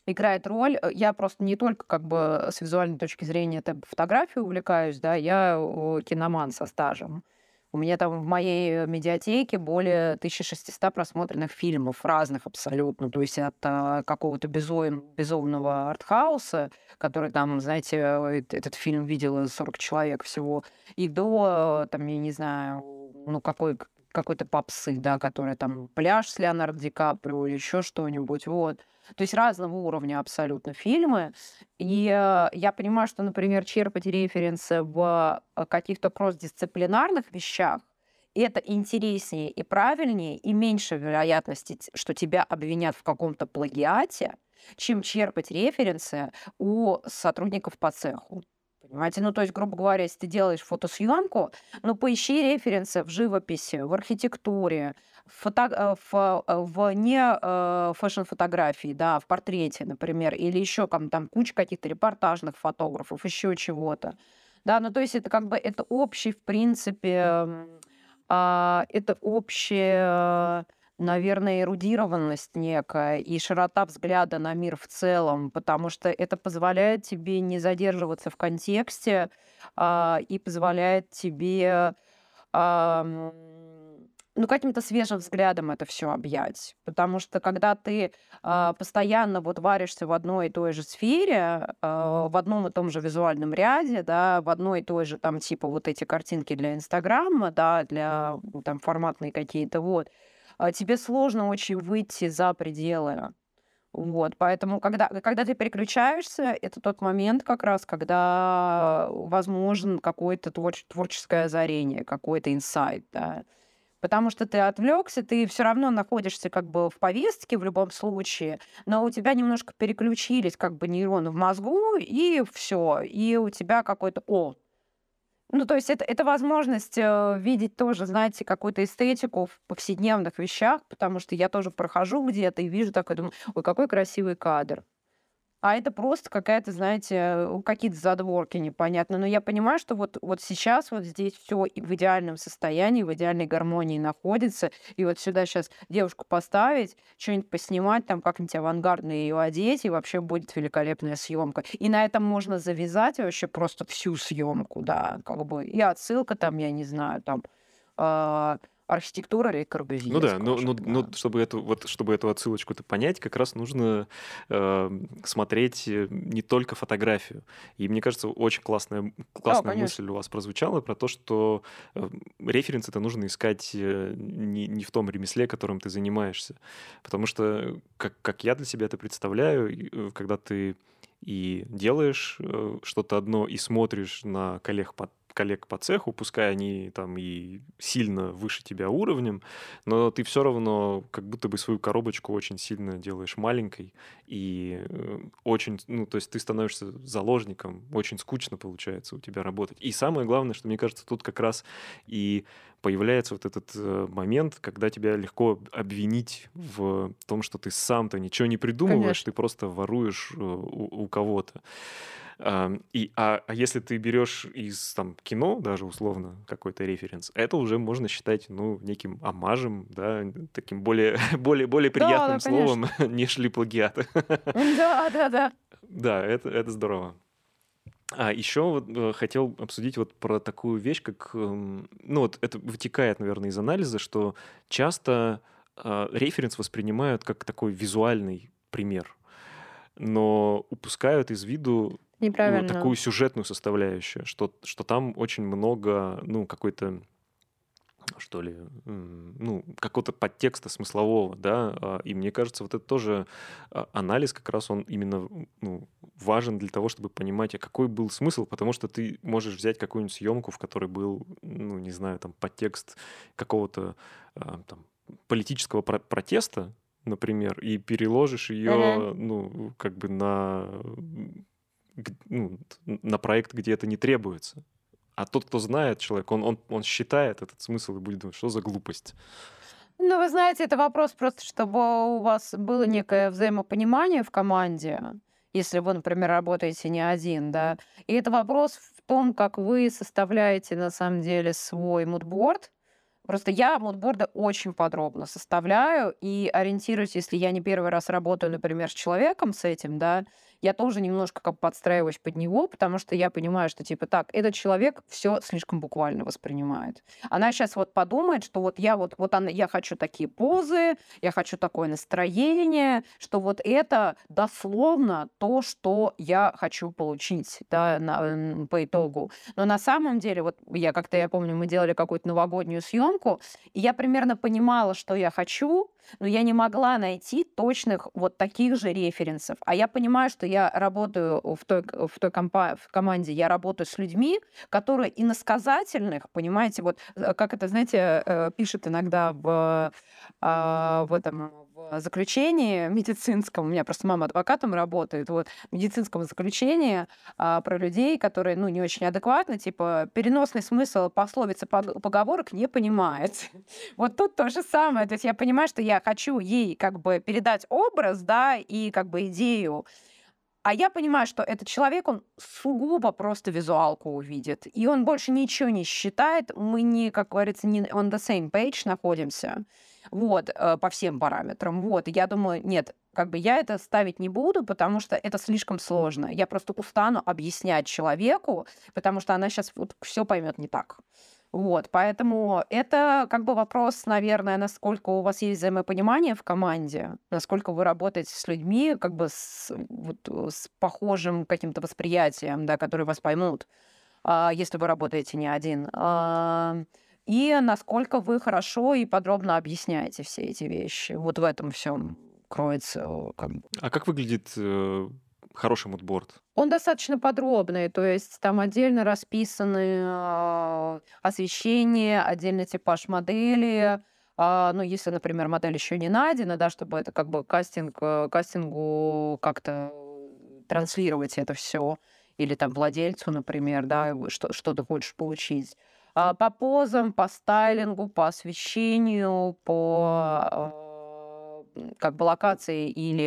играет роль. э, Я просто не только как бы с визуальной точки зрения это фотографией увлекаюсь, да, я киноман со стажем. У меня там в моей медиатеке более 1600 просмотренных фильмов разных абсолютно. То есть от а, какого-то безум- безумного артхауса, который там, знаете, э, этот фильм видел 40 человек всего, и до, э, там, я не знаю, ну, какой, какой-то попсы, да, который там пляж с Леонардо Ди Каприо или еще что-нибудь, вот. То есть разного уровня абсолютно фильмы. И э, я понимаю, что, например, черпать референсы в э, каких-то кросс-дисциплинарных вещах, это интереснее и правильнее, и меньше вероятности, что тебя обвинят в каком-то плагиате, чем черпать референсы у сотрудников по цеху. Понимаете? Ну, то есть, грубо говоря, если ты делаешь фотосъемку, ну, поищи референсы в живописи, в архитектуре, в, фото- э, в, э, в не э, фэшн-фотографии, да, в портрете, например, или еще там, там куча каких-то репортажных фотографов, еще чего-то. Да, ну, то есть это как бы это общий, в принципе, а, это общая, наверное, эрудированность некая и широта взгляда на мир в целом, потому что это позволяет тебе не задерживаться в контексте а, и позволяет тебе ам, ну, каким-то свежим взглядом это все объять. Потому что когда ты а, постоянно вот варишься в одной и той же сфере, а, в одном и том же визуальном ряде, да, в одной и той же там типа вот эти картинки для Инстаграма, да, для там форматные какие-то, вот, а, тебе сложно очень выйти за пределы. Вот, поэтому, когда, когда ты переключаешься, это тот момент как раз, когда возможен какое-то твор- творческое озарение, какой-то инсайт, да. Потому что ты отвлекся, ты все равно находишься как бы в повестке в любом случае, но у тебя немножко переключились как бы нейроны в мозгу, и все. И у тебя какой-то, о, Ну, то есть это, это возможность э, видеть тоже, знаете, какую-то эстетику в повседневных вещах, потому что я тоже прохожу где-то и вижу такой, думаю, ой, какой красивый кадр а это просто какая-то, знаете, какие-то задворки непонятно. Но я понимаю, что вот, вот сейчас вот здесь все в идеальном состоянии, в идеальной гармонии находится. И вот сюда сейчас девушку поставить, что-нибудь поснимать, там как-нибудь авангардно ее одеть, и вообще будет великолепная съемка. И на этом можно завязать вообще просто всю съемку, да, как бы. И отсылка там, я не знаю, там э, архитектура Ле Ну да, но, но, но чтобы, эту, вот, чтобы эту отсылочку-то понять, как раз нужно э, смотреть э, не только фотографию. И мне кажется, очень классная, классная да, мысль у вас прозвучала про то, что э, референс это нужно искать э, не, не в том ремесле, которым ты занимаешься. Потому что, как, как я для себя это представляю, когда ты и делаешь что-то одно и смотришь на коллег по коллег по цеху, пускай они там и сильно выше тебя уровнем, но ты все равно как будто бы свою коробочку очень сильно делаешь маленькой и э, очень, ну, то есть ты становишься заложником, очень скучно получается у тебя работать. И самое главное, что мне кажется, тут как раз и появляется вот этот э, момент, когда тебя легко обвинить в том, что ты сам-то ничего не придумываешь, Конечно. ты просто воруешь э, у, у кого-то. И, а, а если ты берешь из там, кино, даже условно, какой-то референс, это уже можно считать ну, неким амажем, да, таким более, более, более приятным да, словом, нежели плагиат. Да, да, да. Да, это, это здорово. А еще вот, э, хотел обсудить вот про такую вещь, как, эм, ну вот это вытекает, наверное, из анализа, что часто э, референс воспринимают как такой визуальный пример, но упускают из виду ну, такую сюжетную составляющую, что, что там очень много, ну, какой-то что ли, ну, какого-то подтекста смыслового, да, а, и мне кажется, вот это тоже а, анализ как раз он именно ну, важен для того, чтобы понимать, а какой был смысл, потому что ты можешь взять какую-нибудь съемку, в которой был, ну, не знаю, там, подтекст какого-то а, там, политического про- протеста, например, и переложишь ее, uh-huh. ну, как бы на ну, на проект, где это не требуется. А тот, кто знает человек, он, он, он считает этот смысл и будет думать, что за глупость. Ну, вы знаете, это вопрос просто, чтобы у вас было некое взаимопонимание в команде, если вы, например, работаете не один, да. И это вопрос в том, как вы составляете на самом деле свой мудборд, Просто я мудборды очень подробно составляю и ориентируюсь, если я не первый раз работаю, например, с человеком с этим, да, я тоже немножко как подстраиваюсь под него, потому что я понимаю, что типа так, этот человек все слишком буквально воспринимает. Она сейчас вот подумает, что вот я вот, вот она, я хочу такие позы, я хочу такое настроение, что вот это дословно то, что я хочу получить да, на, по итогу. Но на самом деле, вот я как-то, я помню, мы делали какую-то новогоднюю съемку, и я примерно понимала, что я хочу, но я не могла найти точных вот таких же референсов. А я понимаю, что я работаю в той, в той компа- в команде, я работаю с людьми, которые иносказательных, понимаете, вот э, как это, знаете, э, пишет иногда в, а, в этом в заключении медицинском, у меня просто мама адвокатом работает, вот, в медицинском заключении а, про людей, которые, ну, не очень адекватны, типа, переносный смысл пословицы поговорок не понимает. Вот тут то же самое. То есть я понимаю, что хочу ей как бы передать образ, да, и как бы идею, а я понимаю, что этот человек, он сугубо просто визуалку увидит. И он больше ничего не считает. Мы не, как говорится, не on the same page находимся. Вот, э, по всем параметрам. Вот, я думаю, нет, как бы я это ставить не буду, потому что это слишком сложно. Я просто устану объяснять человеку, потому что она сейчас вот все поймет не так. Вот, поэтому это как бы вопрос, наверное, насколько у вас есть взаимопонимание в команде, насколько вы работаете с людьми, как бы с, вот, с похожим каким-то восприятием, да, которые вас поймут, а, если вы работаете не один. А, и насколько вы хорошо и подробно объясняете все эти вещи. Вот в этом всем кроется. Бы. А как выглядит э, хороший мудборд? Он достаточно подробный, то есть там отдельно расписаны э, освещение, отдельный типаж модели, а, ну, если, например, модель еще не найдена, да, чтобы это как бы кастинг, э, кастингу как-то транслировать это все. или там владельцу, например, да, что, что ты хочешь получить. А, по позам, по стайлингу, по освещению, по а, как бы локации или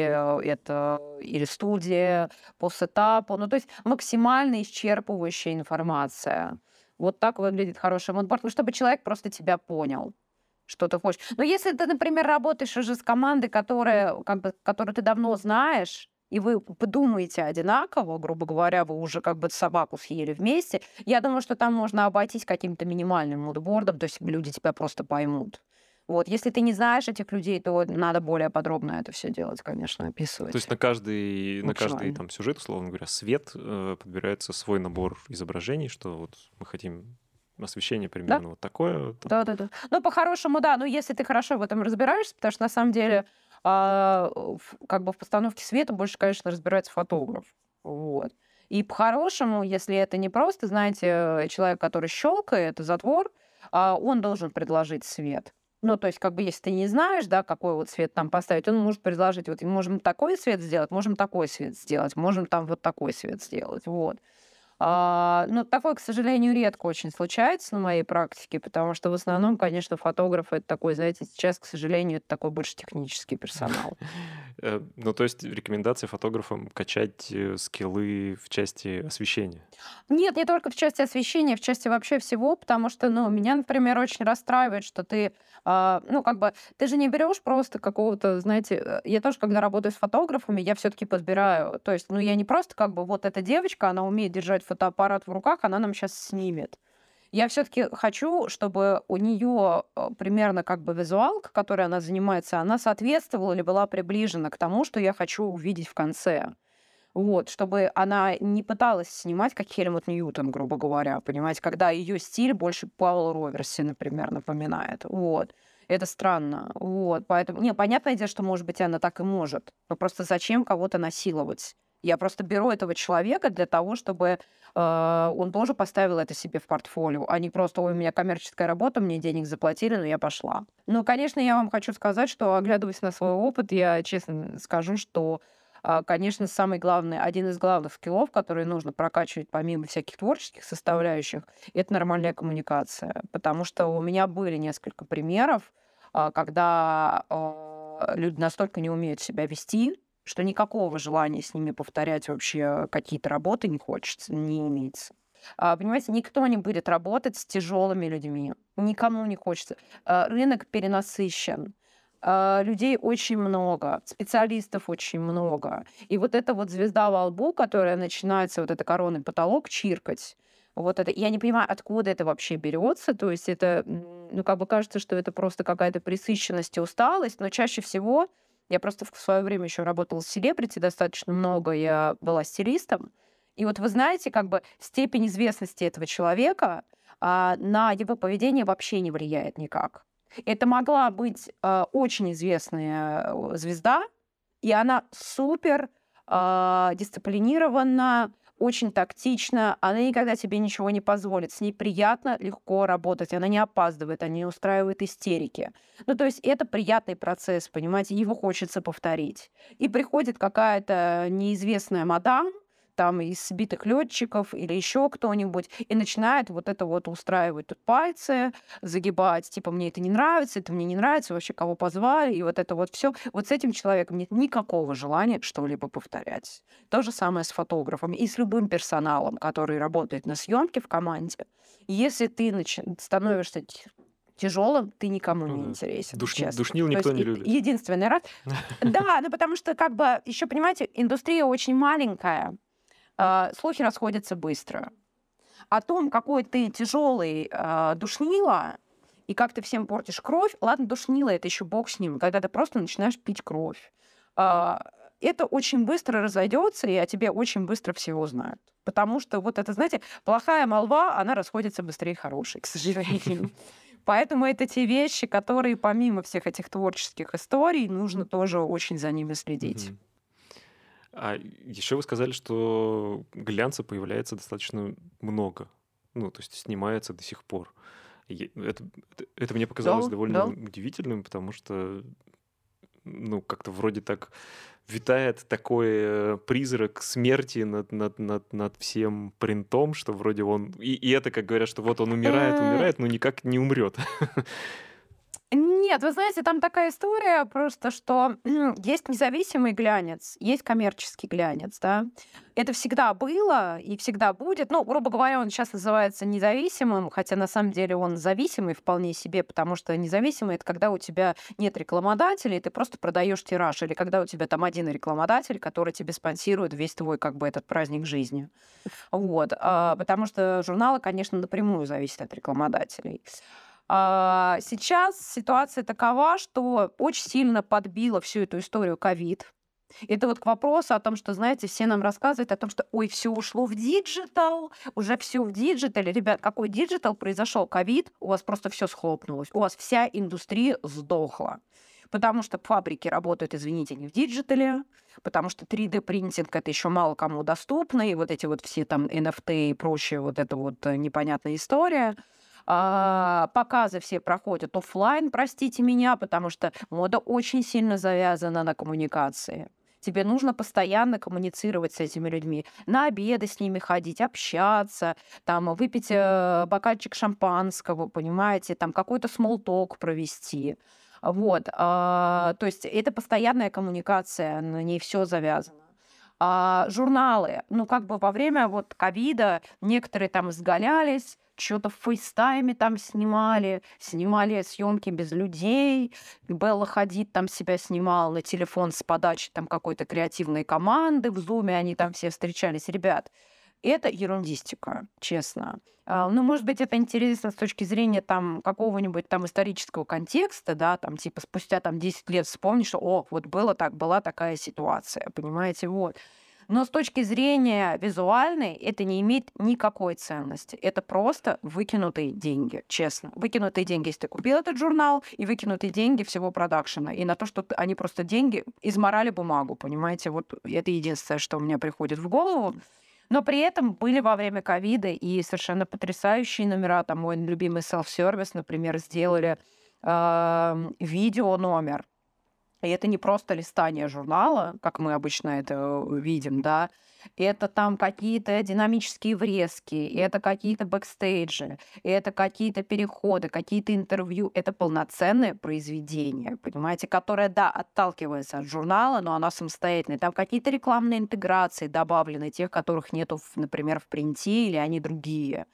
это или студия, по сетапу. Ну, то есть максимально исчерпывающая информация. Вот так выглядит хороший мудборд, ну, чтобы человек просто тебя понял что ты хочешь. Но если ты, например, работаешь уже с командой, которая, как бы, которую ты давно знаешь, и вы подумаете одинаково, грубо говоря, вы уже как бы собаку съели вместе, я думаю, что там можно обойтись каким-то минимальным мудбордом, то есть люди тебя просто поймут. Вот, если ты не знаешь этих людей, то надо более подробно это все делать, конечно, описывать. То есть на каждый, на каждый там сюжет, условно говоря, свет э, подбирается свой набор изображений, что вот мы хотим освещение примерно да? вот такое. Да, да, да. Ну, по-хорошему, да. Ну, если ты хорошо в этом разбираешься, потому что на самом деле а, как бы в постановке света больше, конечно, разбирается фотограф. Вот. И по-хорошему, если это не просто, знаете, человек, который щелкает затвор, а он должен предложить свет. Ну, то есть, как бы, если ты не знаешь, да, какой вот цвет там поставить, он может предложить, вот, можем такой цвет сделать, можем такой цвет сделать, можем там вот такой цвет сделать, вот. А, ну, такое, к сожалению, редко очень случается на моей практике, потому что в основном, конечно, фотограф это такой, знаете, сейчас, к сожалению, это такой больше технический персонал. Э, ну, то есть рекомендации фотографам качать э, скиллы в части освещения? Нет, не только в части освещения, в части вообще всего, потому что, ну, меня, например, очень расстраивает, что ты, а, ну, как бы, ты же не берешь просто какого-то, знаете, э, я тоже, когда работаю с фотографами, я все-таки подбираю, то есть, ну, я не просто как бы вот эта девочка, она умеет держать фотоаппарат в руках, она нам сейчас снимет. Я все-таки хочу, чтобы у нее э, примерно как бы визуалка, которой она занимается, она соответствовала или была приближена к тому, что я хочу увидеть в конце. Вот, чтобы она не пыталась снимать как Хельмут Ньютон, грубо говоря, понимаете, когда ее стиль больше Пауэлл Роверси, например, напоминает. Вот. Это странно. Вот, поэтому... Не, понятное дело, что, может быть, она так и может. Но просто зачем кого-то насиловать? Я просто беру этого человека для того, чтобы э, он тоже поставил это себе в портфолио, а не просто у меня коммерческая работа, мне денег заплатили, но я пошла. Но, конечно, я вам хочу сказать, что, оглядываясь на свой опыт, я честно скажу, что а, конечно, самый главный, один из главных скиллов, которые нужно прокачивать помимо всяких творческих составляющих, это нормальная коммуникация. Потому что у меня были несколько примеров, а, когда люди настолько не умеют себя вести, что никакого желания с ними повторять вообще какие-то работы не хочется, не имеется. А, понимаете, никто не будет работать с тяжелыми людьми. Никому не хочется. А, рынок перенасыщен. А, людей очень много, специалистов очень много. И вот эта вот звезда во лбу, которая начинается, вот эта коронный потолок, чиркать, вот это, я не понимаю, откуда это вообще берется. То есть это, ну, как бы кажется, что это просто какая-то присыщенность и усталость, но чаще всего я просто в свое время еще работала с селебрити достаточно много, я была стилистом. И вот вы знаете, как бы степень известности этого человека а, на его поведение вообще не влияет никак. Это могла быть а, очень известная э, звезда, и она супер а, дисциплинированно, очень тактична, она никогда тебе ничего не позволит. С ней приятно, легко работать, она не опаздывает, она не устраивает истерики. Ну, то есть это приятный процесс, понимаете, его хочется повторить. И приходит какая-то неизвестная мадам, там из сбитых летчиков или еще кто-нибудь, и начинает вот это вот устраивать тут пальцы, загибать, типа, мне это не нравится, это мне не нравится, вообще кого позвали, и вот это вот все. Вот с этим человеком нет никакого желания что-либо повторять. То же самое с фотографом и с любым персоналом, который работает на съемке в команде. Если ты нач... становишься тяжелым, ты никому не интересен. Душ... Душнил никто есть, не любит. Единственный раз. Да, ну потому что, как бы, еще понимаете, индустрия очень маленькая. А, слухи расходятся быстро. О том, какой ты тяжелый э, душнила, и как ты всем портишь кровь, ладно, душнила, это еще бог с ним, когда ты просто начинаешь пить кровь. Э, это очень быстро разойдется, и о тебе очень быстро все узнают. Потому что вот это, знаете, плохая молва, она расходится быстрее хорошей, к сожалению. Поэтому это те вещи, которые помимо всех этих творческих историй, нужно тоже очень за ними следить. А еще вы сказали, что глянца появляется достаточно много. Ну, то есть снимается до сих пор. это, это, мне показалось да, довольно да. удивительным, потому что, ну, как-то вроде так витает такой э, призрак смерти над, над, над, над всем принтом, что вроде он... И, и это, как говорят, что вот он умирает, умирает, но никак не умрет. Нет, вы знаете, там такая история просто, что есть независимый глянец, есть коммерческий глянец, да. Это всегда было и всегда будет. Ну, грубо говоря, он сейчас называется независимым, хотя на самом деле он зависимый вполне себе, потому что независимый это когда у тебя нет рекламодателей, ты просто продаешь тираж, или когда у тебя там один рекламодатель, который тебе спонсирует весь твой как бы этот праздник жизни. Вот. А, потому что журналы, конечно, напрямую зависят от рекламодателей. А, сейчас ситуация такова, что очень сильно подбила всю эту историю ковид. Это вот к вопросу о том, что, знаете, все нам рассказывают о том, что, ой, все ушло в digital, уже все в digital е. Ребят, какой digital произошел? Ковид, у вас просто все схлопнулось, у вас вся индустрия сдохла. Потому что фабрики работают, извините, не в digital е, потому что 3D-printing это еще мало кому доступно, и вот эти вот все там NFT и прочее, вот это вот э, непонятная история – а, показы все проходят офлайн, простите меня, потому что мода очень сильно завязана на коммуникации. Тебе нужно постоянно коммуницировать с этими людьми, на обеды с ними ходить, общаться, там, выпить э, бокальчик шампанского, понимаете, там какой-то small talk провести. Вот, а, то есть это постоянная коммуникация, на ней все завязано. А, журналы, ну как бы во время вот ковида некоторые там изгалялись, что-то в FaceTime е там снимали, снимали съемки без людей. Белла Хадид там себя снимала телефон с подачи там какой-то креативной команды. В зуме они там все встречались. Ребят, это ерундистика, честно. А, ну, может быть, это интересно с точки зрения там какого-нибудь там исторического контекста, да, там типа спустя там 10 лет вспомнишь, что, о, вот было так, была такая ситуация, понимаете, вот. Но с точки зрения визуальной это не имеет никакой ценности. Это просто выкинутые деньги, честно. Выкинутые деньги, если ты купил этот журнал, и выкинутые деньги всего продакшена. И на то, что они просто деньги изморали бумагу, понимаете? Вот это единственное, что у меня приходит в голову. Но при этом были во время ковида и совершенно потрясающие номера. Там мой любимый Self Service, например, сделали э, видео номер и это не просто листание журнала, как мы обычно это э, видим, да, это там какие-то динамические врезки, это какие-то бэкстейджи, это какие-то переходы, какие-то интервью. Это полноценное произведение, понимаете, которое, да, отталкивается от журнала, но оно самостоятельное. Там какие-то рекламные интеграции добавлены, тех, которых нету, например, в принте, или они другие.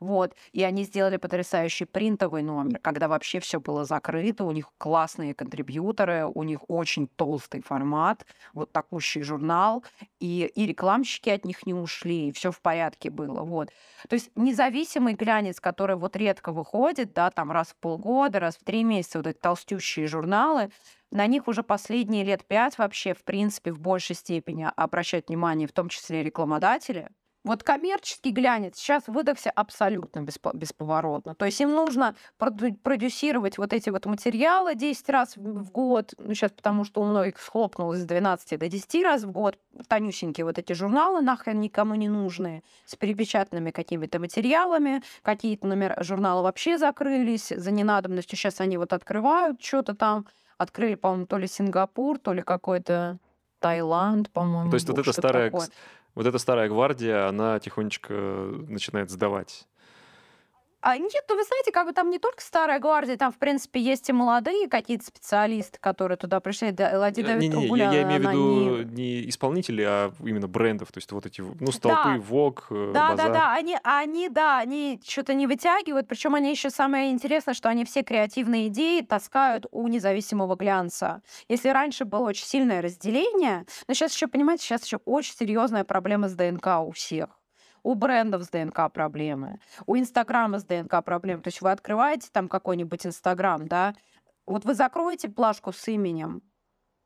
Вот. И они сделали потрясающий принтовый номер, когда вообще все было закрыто, у них классные контрибьюторы, у них очень толстый формат, вот такущий журнал, и, и реклама рекламщики от них не ушли, и все в порядке было. Вот. То есть независимый глянец, который вот редко выходит, да, там раз в полгода, раз в три месяца, вот эти толстющие журналы, на них уже последние лет пять вообще, в принципе, в большей степени обращают внимание, в том числе рекламодатели. Вот коммерческий глянец сейчас выдохся абсолютно бесповоротно. То есть им нужно продюсировать вот эти вот материалы 10 раз в год, ну сейчас потому что у многих схлопнулось с 12 до 10 раз в год, тонюсенькие вот эти журналы нахрен никому не нужные, с перепечатанными какими-то материалами, какие-то номера журнала вообще закрылись за ненадобностью, сейчас они вот открывают что-то там, открыли, по-моему, то ли Сингапур, то ли какой-то Таиланд, по-моему. То есть вот эта старая, такое вот эта старая гвардия, она тихонечко начинает сдавать. А нет, ну вы знаете, как бы там не только старая гвардия, там, в принципе, есть и молодые какие-то специалисты, которые туда пришли. Да, Лади Давид не, не, я, я имею в виду не... не исполнители, а именно брендов, то есть вот эти, ну, столпы, да. ВОК, э, Да, базар. да, да, они, они, да, они что-то не вытягивают, причем они еще самое интересное, что они все креативные идеи таскают у независимого глянца. Если раньше было очень сильное разделение, но сейчас еще, понимаете, сейчас еще очень серьезная проблема с ДНК у всех. У брендов с ДНК проблемы, у Инстаграма с ДНК проблемы. То есть вы открываете там какой-нибудь Инстаграм, да, вот вы закроете плашку с именем,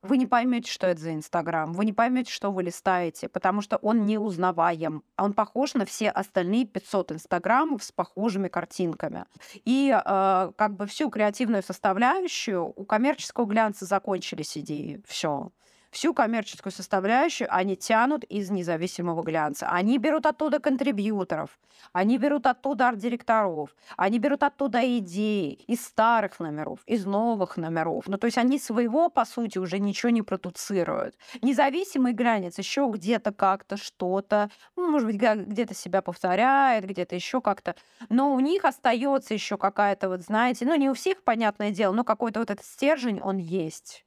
вы не поймете, что это за Инстаграм, вы не поймете, что вы листаете, потому что он не узнаваем. Он похож на все остальные 500 Инстаграмов с похожими картинками. И э, как бы всю креативную составляющую у коммерческого глянца закончились идеи. Все. Всю коммерческую составляющую они тянут из независимого глянца. Они берут оттуда контрибьюторов, они берут оттуда арт-директоров, они берут оттуда идеи из старых номеров, из новых номеров. Ну, то есть они своего, по сути, уже ничего не продуцируют. Независимый глянец еще где-то как-то что-то, ну, может быть, где-то себя повторяет, где-то еще как-то. Но у них остается еще какая-то, вот знаете, ну, не у всех, понятное дело, но какой-то вот этот стержень, он есть.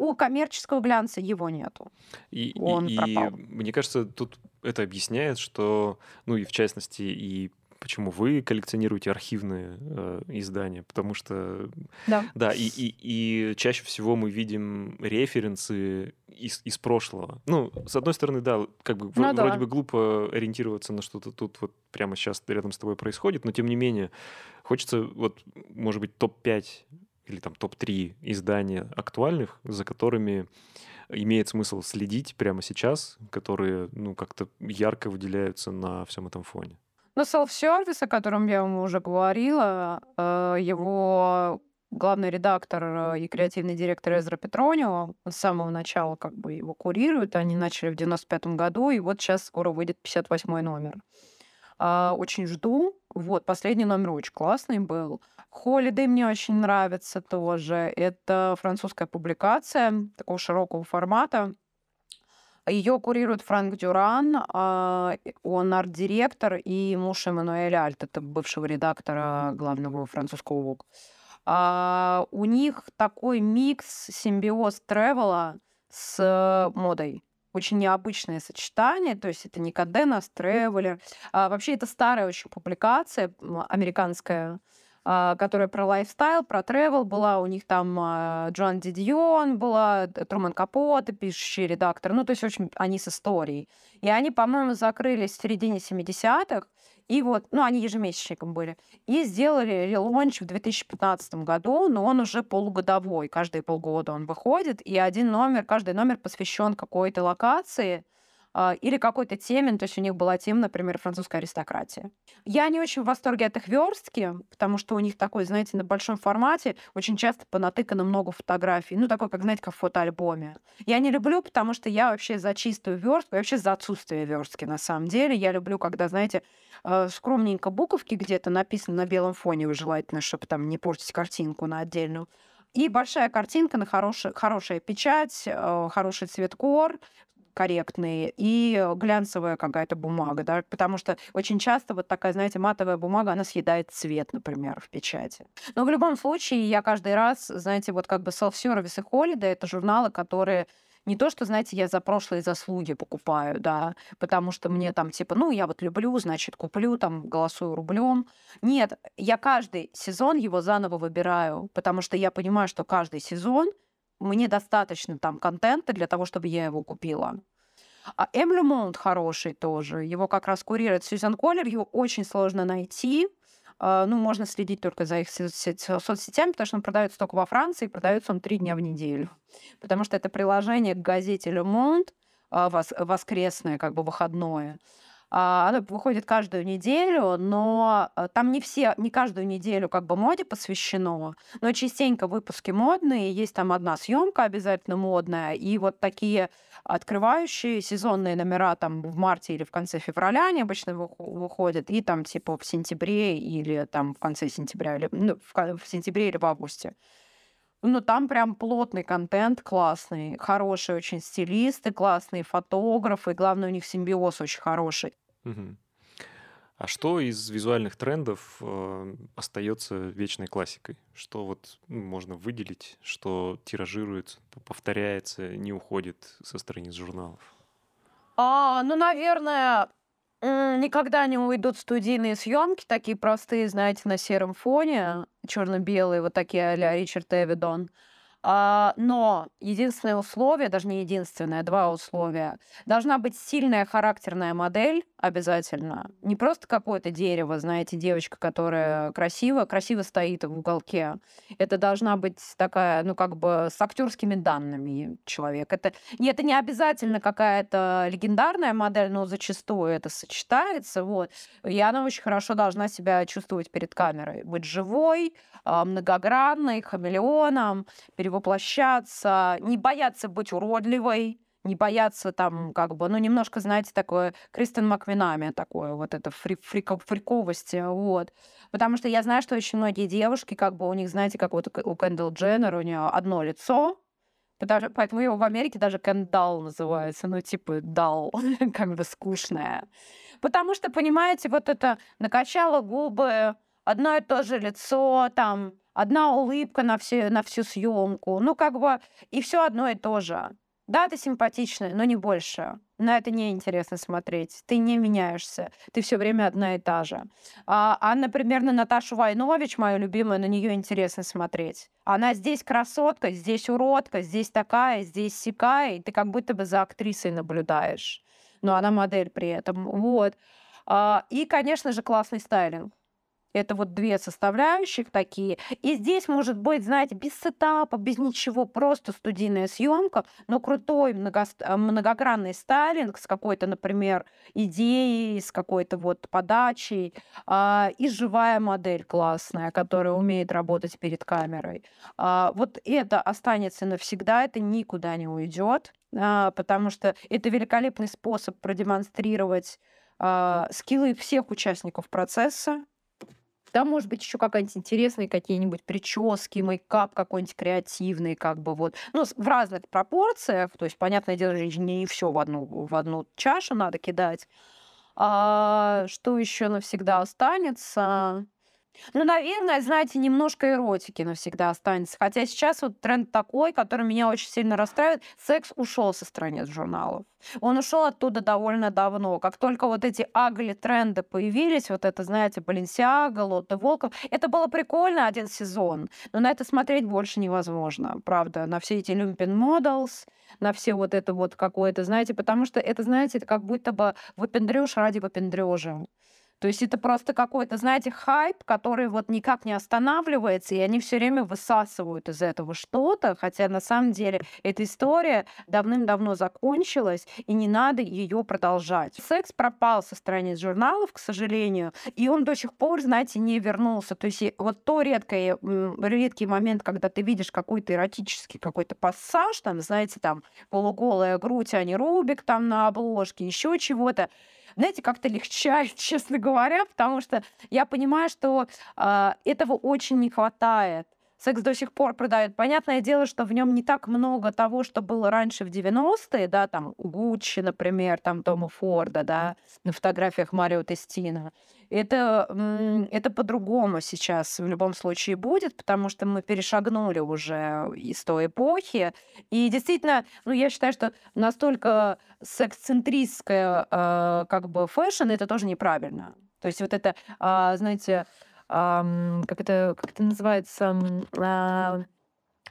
У коммерческого глянца его нету. И, Он и, пропал. и мне кажется, тут это объясняет, что, ну и в частности, и почему вы коллекционируете архивные э, издания, потому что Да. да, и, и, и чаще всего мы видим референсы из, из прошлого. Ну, с одной стороны, да, как бы Ну да. вроде бы глупо ориентироваться на что-то тут вот прямо сейчас рядом с тобой происходит, но тем не менее хочется вот, может быть, топ-5 или там топ-3 издания актуальных, за которыми имеет смысл следить прямо сейчас, которые, ну, как-то ярко выделяются на всем этом фоне. Но селф-сервис, о котором я вам уже говорила, э, его главный редактор э, и креативный директор Эзра Петронио с самого начала как бы его курируют. Они начали в 95 году, и вот сейчас скоро выйдет 58 номер. А, Очень жду. Вот, последний номер очень классный был. Холидей мне очень нравится тоже. Это французская публикация такого широкого формата. Ее курирует Франк Дюран, а, он арт-директор, и муж Эммануэля Альт, это бывшего редактора главного французского ВОК. А, У них такой микс, симбиоз тревела с модой. Очень необычное сочетание, то есть это не Condé Nast Traveler. А, вообще это старая очень публикация, американская, а, которая про lifestyle, про travel была. У них там а, Джоан Дидион была, Труман Капоте, пишущий редактор. Ну, то есть очень они с историей. И они, по-моему, закрылись в середине 70-х. И вот, ну, они ежемесячником были. И сделали relaunch в 2015 году, но он уже полугодовой. Каждые полгода он выходит. И один номер, каждый номер посвящен какой-то локации, или какой-то теме, то есть у них была тема, например, французская аристократия. Я не очень в восторге от их верстки, потому что у них такой, знаете, на большом формате очень часто понатыкано много фотографий, ну, такой, как, знаете, как в фотоальбоме. Я не люблю, потому что я вообще за чистую верстку, я вообще за отсутствие верстки, на самом деле. Я люблю, когда, знаете, э, скромненько буковки где-то написаны на белом фоне, желательно, чтобы там не портить картинку на отдельную. И большая картинка на хорошая, хорошая печать, э, хороший цветкор, корректные и глянцевая какая-то бумага, да, потому что очень часто вот такая, знаете, матовая бумага, она съедает цвет, например, в печати. Но в любом случае я каждый раз, знаете, вот как бы self-service и holiday — это журналы, которые не то, что, знаете, я за прошлые заслуги покупаю, да, потому что мне там типа, ну, я вот люблю, значит, куплю, там, голосую рублем. Нет, я каждый сезон его заново выбираю, потому что я понимаю, что каждый сезон мне достаточно там контента для того, чтобы я его купила. А Эм Ле Монт хороший тоже. Его как раз курирует Сьюзан Коллер. Его очень сложно найти. А, Ну, можно следить только за их со- со- соцсетями, потому что он продается только во Франции, и продается он три дня в неделю. Потому что это приложение к газете Le Monde, а, вос- воскресное, как бы выходное. А, Оно выходит каждую неделю, но а, там не все, не каждую неделю как бы моде посвящено, но частенько выпуски модные, есть там одна съемка обязательно модная, и вот такие открывающие сезонные номера там в марте или в конце февраля они обычно вых- выходят, и там типа в сентябре или там в конце сентября, или ну, в, в сентябре или в августе. Ну, там прям плотный контент, классный, хорошие очень стилисты, классные фотографы, и главное, у них симбиоз очень хороший. Мгм. А что из визуальных трендов э, остается вечной классикой? Что вот ну, можно выделить, что тиражируется, повторяется, не уходит со страниц журналов? А, ну, наверное, никогда не уйдут студийные съемки, такие простые, знаете, на сером фоне, черно-белые, вот такие а-ля Ричард Эвидон. А, но единственное условие, даже не единственное, два условия. Должна быть сильная характерная модель обязательно. Не просто какое-то дерево, знаете, девочка, которая красиво, красиво стоит в уголке. Это должна быть такая, ну, как бы с актерскими данными человек. Это, не, это не обязательно какая-то легендарная модель, но зачастую это сочетается. Вот. И она очень хорошо должна себя чувствовать перед камерой. Быть живой, а, многогранной, хамелеоном, переводить перевоплощаться, не бояться быть уродливой, не бояться там как бы, ну, немножко, знаете, такое Кристен Маквинами такое, вот это фри фрик фриковости, вот. Потому что я знаю, что очень многие девушки, как бы у них, знаете, как вот у Кэндалл Дженнер, у нее одно лицо, Потому, поэтому его в Америке даже кандал называется, ну, типа дал, как бы скучное. Потому что, понимаете, вот это накачало губы, одно и то же лицо, там, одна улыбка на, все, на всю съемку, ну, как бы, и все одно и то же. Да, ты симпатичная, но не больше. На это не интересно смотреть. Ты не меняешься. Ты все время одна и та же. А, а, например, на Наташу Войнович, мою любимую, на нее интересно смотреть. Она здесь красотка, здесь уродка, здесь такая, здесь сякая, и ты как будто бы за актрисой наблюдаешь. Но она модель при этом. Вот. А, и, конечно же, классный стайлинг. Это вот две составляющих такие. И здесь может быть, знаете, без сетапа, без ничего, просто студийная съемка, но крутой много, э, многогранный стайлинг с какой-то, например, идеей, с какой-то вот подачей, а, и живая модель классная, которая умеет работать перед камерой. А, вот это останется навсегда, это никуда не уйдет, а, потому что это великолепный способ продемонстрировать а, скиллы всех участников процесса, там, может быть, еще какая-нибудь интересные какие-нибудь прически, мейкап какой-нибудь креативный, как бы вот. Ну, в разных пропорциях. То есть, понятное дело, не все в одну, в одну чашу надо кидать. А, что еще навсегда останется? Ну, наверное, знаете, немножко эротики навсегда останется. Хотя сейчас вот тренд такой, который меня очень сильно расстраивает. Секс ушел со страниц журналов. Он ушел оттуда довольно давно. Как только вот эти агли тренды появились, вот это, знаете, Баленсиага, Лотте Волков, это было прикольно один сезон, но на это смотреть больше невозможно, правда, на все эти Lumpin Models, на все вот это вот какое-то, знаете, потому что это, знаете, это как будто бы выпендрёж ради выпендрёжа. То есть это просто какой-то, знаете, хайп, который вот никак не останавливается, и они все время высасывают из этого что-то, хотя на самом деле эта история давным-давно закончилась, и не надо ее продолжать. Секс пропал со страниц журналов, к сожалению, и он до сих пор, знаете, не вернулся. То есть вот то редкое, редкий момент, когда ты видишь какой-то эротический какой-то пассаж, там, знаете, там полуголая грудь, а не Рубик там на обложке, еще чего-то, знаете, как-то легчает, честно говоря, потому что я понимаю, что э, этого очень не хватает секс до сих пор продают. Понятное дело, что в нем не так много того, что было раньше в 90-е, да, там Гуччи, например, там Тома Форда, да, на фотографиях Марио Тестина. Это, это по-другому сейчас в любом случае будет, потому что мы перешагнули уже из той эпохи. И действительно, ну, я считаю, что настолько секс-центристская э, как бы fashion, это тоже неправильно. То есть вот это, э, как это, как это называется, а,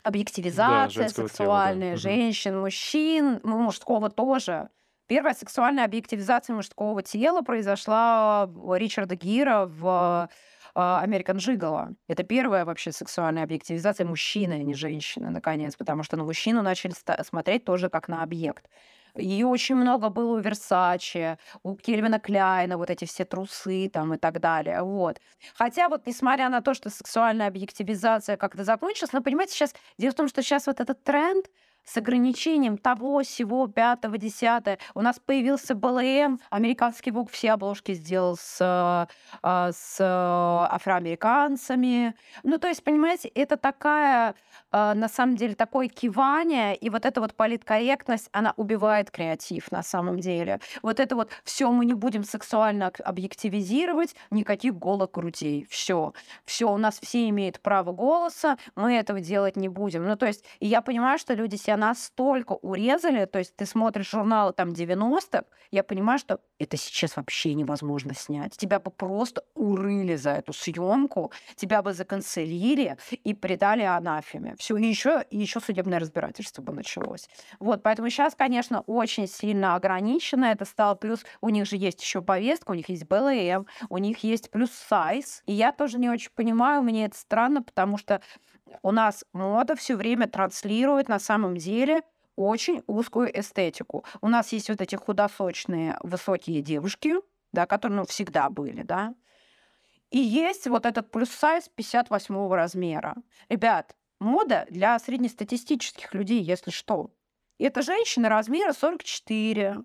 объективизация да, сексуальная тела, да. женщин, мужчин, мужского тоже. Первая сексуальная объективизация мужского тела произошла у Ричарда Гира в а, American Gigolo. Это первая вообще сексуальная объективизация мужчины, а не женщины, наконец, потому что на мужчину начали смотреть тоже как на объект. Ее очень много было у Версачи, у Кельвина Кляйна, вот эти все трусы там и так далее. Вот. Хотя вот несмотря на то, что сексуальная объективизация как-то закончилась, но понимаете, сейчас дело в том, что сейчас вот этот тренд, с ограничением того, всего, пятого, десятое. У нас появился БЛМ, американский ВУК все обложки сделал с, а, с афроамериканцами. Ну, то есть, понимаете, это такая, а, на самом деле, такое кивание, и вот эта вот политкорректность, она убивает креатив на самом деле. Вот это вот все мы не будем сексуально объективизировать, никаких голых грудей. Все. Все, у нас все имеют право голоса, мы этого делать не будем. Ну, то есть, и я понимаю, что люди себя настолько урезали, то есть ты смотришь журналы там 90-х, я понимаю, что это сейчас вообще невозможно снять. Тебя бы просто урыли за эту съемку, тебя бы законцелили и предали анафеме. Все, и еще, и еще судебное разбирательство бы началось. Вот, поэтому сейчас, конечно, очень сильно ограничено это стало. Плюс у них же есть еще повестка, у них есть БЛМ, у них есть плюс сайз. И я тоже не очень понимаю, мне это странно, потому что у нас мода все время транслирует на самом деле очень узкую эстетику. У нас есть вот эти худосочные высокие девушки, да, которые ну, всегда были, да. И есть вот этот плюс-сайз 58 размера. Ребят, мода для среднестатистических людей, если что. Это женщина размера 44.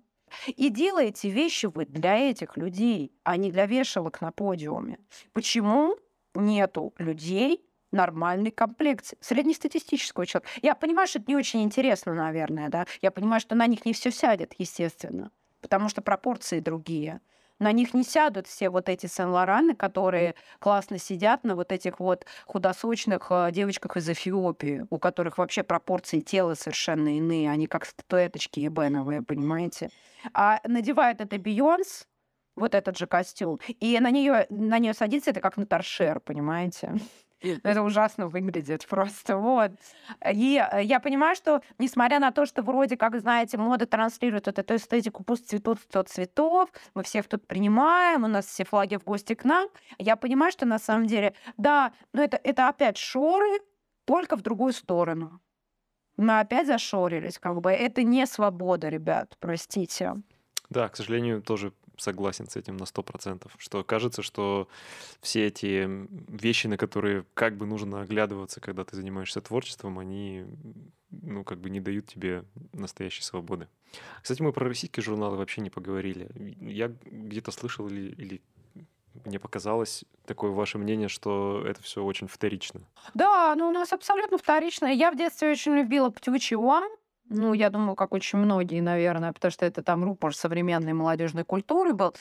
И делаете вещи вы для этих людей, а не для вешалок на подиуме. Почему нету людей нормальной комплекции среднестатистического человека? Я понимаю, что это не очень интересно, наверное, да? Я понимаю, что на них не все сядет, естественно, потому что пропорции другие на них не сядут все вот эти Сен-Лораны, которые классно сидят на вот этих вот худосочных э, девочках из Эфиопии, у которых вообще пропорции тела совершенно иные, они как статуэточки ебеновые, понимаете? А надевает это Бейонс, вот этот же костюм, и на нее на нее садится это как на торшер, понимаете? Это ужасно выглядит просто. Вот. И э, я понимаю, что несмотря на то, что вроде как, знаете, мода транслирует вот эту эстетику пусть цветут сто цветов, мы всех тут принимаем, у нас все флаги в гости к нам, я понимаю, что на самом деле, да, но это, это опять шоры, только в другую сторону. Мы опять зашорились, как бы. Это не свобода, ребят, простите. Да, к сожалению, тоже согласен с этим на 100%, что кажется, что все эти вещи, на которые как бы нужно оглядываться, когда ты занимаешься творчеством, они ну, как бы не дают тебе настоящей свободы. Кстати, мы про российские журналы вообще не поговорили. Я где-то слышал или, или мне показалось такое ваше мнение, что это все очень вторично. Да, ну у нас абсолютно вторично. Я в детстве очень любила «Птичий One», ну, я думаю, как очень многие, наверное, потому что это там рупор современной молодежной культуры был.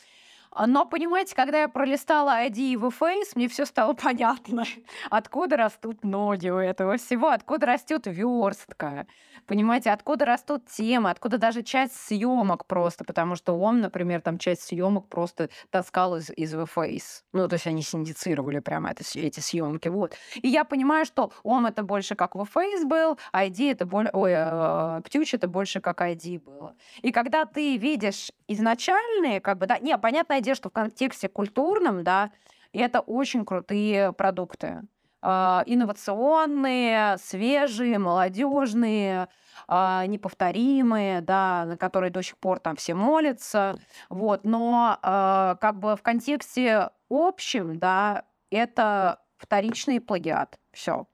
А, но, понимаете, когда я пролистала ID и VFace, мне все стало понятно, откуда растут ноги у этого всего, откуда растет верстка, понимаете, откуда растут темы, откуда даже часть съемок просто, потому что он, например, там часть съемок просто таскал из, из VFace. Ну, то есть они синдицировали прямо это, эти съемки, вот. И я понимаю, что он это больше как VFace был, ID это больше, ой, э, Птюч это больше как ID было. И когда ты видишь изначальные, как бы, да, не, понятное что в контексте культурном, да, это очень крутые продукты. Э, инновационные, свежие, молодежные, э, неповторимые, да, на которые до сих пор там все молятся. Вот. Но э, как бы в контексте общем, да, это вторичный плагиат. Все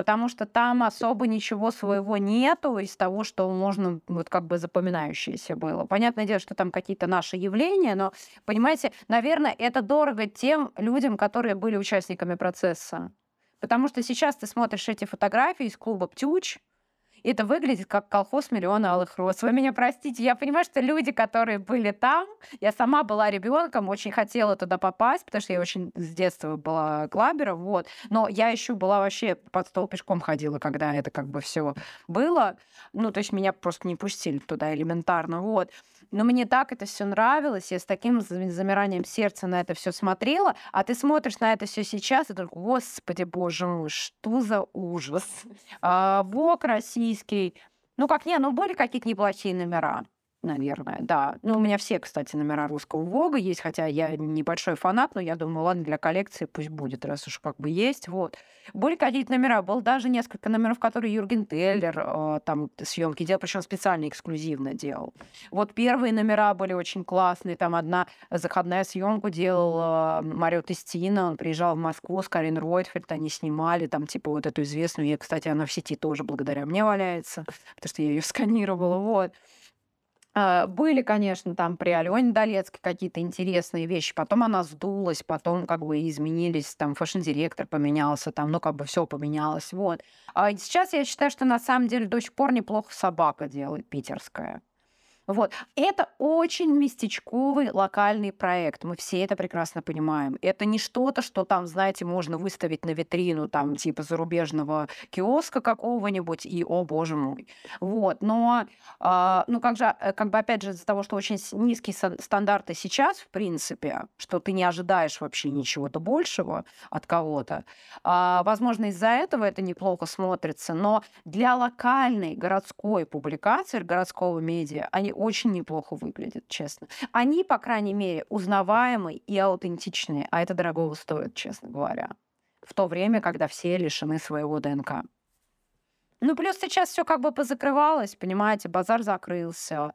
потому что там особо ничего своего нету из того, что можно вот как бы запоминающееся было. Понятное дело, что там какие-то наши явления, но, понимаете, наверное, это дорого тем людям, которые были участниками процесса. Потому что сейчас ты смотришь эти фотографии из клуба «Птюч», это выглядит как колхоз миллиона алых роз. Вы меня простите, я понимаю, что люди, которые были там, я сама была ребенком, очень хотела туда попасть, потому что я очень с детства была клабером, вот. Но я еще была вообще под стол пешком ходила, когда это как бы все было. Ну, то есть меня просто не пустили туда элементарно, вот. Но мне так это все нравилось, я с таким замиранием сердца на это все смотрела, а ты смотришь на это все сейчас и думаешь, господи, боже мой, что за ужас. А, Вок российский, ну как не, ну были какие-то неплохие номера наверное, да. Ну, у меня все, кстати, номера русского Вога есть, хотя я небольшой фанат, но я думаю, ладно, для коллекции пусть будет, раз уж как бы есть, вот. Были какие-то номера, был даже несколько номеров, которые Юрген Теллер э, там съемки делал, причем специально эксклюзивно делал. Вот первые номера были очень классные, там одна заходная съемку делал э, Марио Тестина, он приезжал в Москву с Карин Ройтфельд, они снимали там, типа, вот эту известную, и, кстати, она в сети тоже благодаря мне валяется, потому что я ее сканировала, вот. А, были, конечно, там при Алене Долецкой какие-то интересные вещи. Потом она сдулась, потом как бы изменились, там fashion-директор поменялся, там, ну, как бы все поменялось, вот. А сейчас я считаю, что на самом деле до сих пор неплохо собака делает питерская. Вот. Это очень местечковый локальный проект. Мы все это прекрасно понимаем. Это не что-то, что там, знаете, можно выставить на витрину там типа зарубежного киоска какого-нибудь и, о боже мой. Вот. Но, э, ну как же, э, как бы опять же из-за того, что очень низкие стандарты сейчас, в принципе, что ты не ожидаешь вообще ничего-то большего от кого-то, э, возможно, из-за этого это неплохо смотрится, но для локальной городской публикации, городского медиа, они очень неплохо выглядят, честно. Они, по крайней мере, узнаваемые и аутентичные, а это дорого стоит, честно говоря. В то время, когда все лишены своего ДНК. Ну, плюс сейчас все как бы позакрывалось, понимаете, базар закрылся,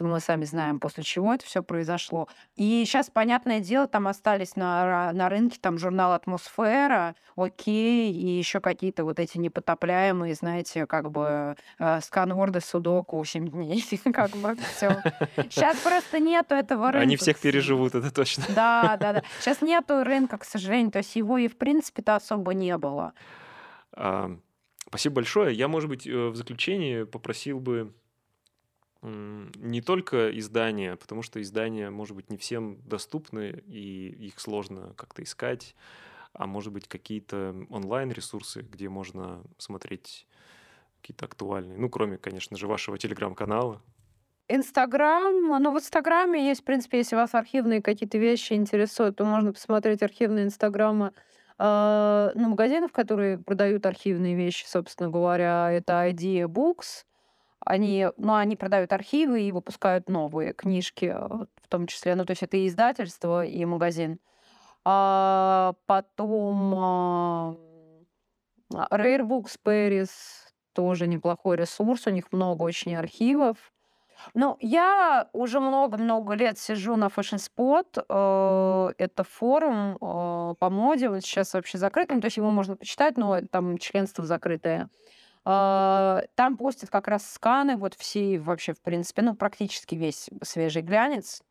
Мы сами знаем, после чего это все произошло. И сейчас, понятное дело, там остались на, на рынке там журнал «Атмосфера», «Окей», и еще какие-то вот эти непотопляемые, знаете, как бы э, сканворды судоку 7 дней. как бы все. Сейчас просто нету этого рынка. Они всех переживут, это точно. Да, да, да. Сейчас нету рынка, к сожалению. То есть его и, в принципе-то, особо не было. Спасибо большое. Я, может быть, э, в заключение попросил бы не только издания, потому что издания, может быть, не всем доступны, и их сложно как-то искать, а может быть, какие-то онлайн-ресурсы, где можно смотреть какие-то актуальные, ну, кроме, конечно же, вашего телеграм-канала. Инстаграм, ну, в Инстаграме есть, в принципе, если вас архивные какие-то вещи интересуют, то можно посмотреть архивные Инстаграмы э, ну, магазинов, которые продают архивные вещи, собственно говоря. Это Idea Books, они, ну, они продают архивы и выпускают новые книжки, э, в том числе, ну, то есть это и издательство, и магазин. А потом а, Rare Books Paris, тоже неплохой ресурс, у них много очень архивов. Ну, я уже много-много лет сижу на Fashion Spot. Э, это форум э, по моде, он сейчас вообще закрыт, ну, то есть его можно почитать, но там членство закрытое. А, там постят как раз сканы, вот все вообще, в принципе, ну, практически весь свежий глянец,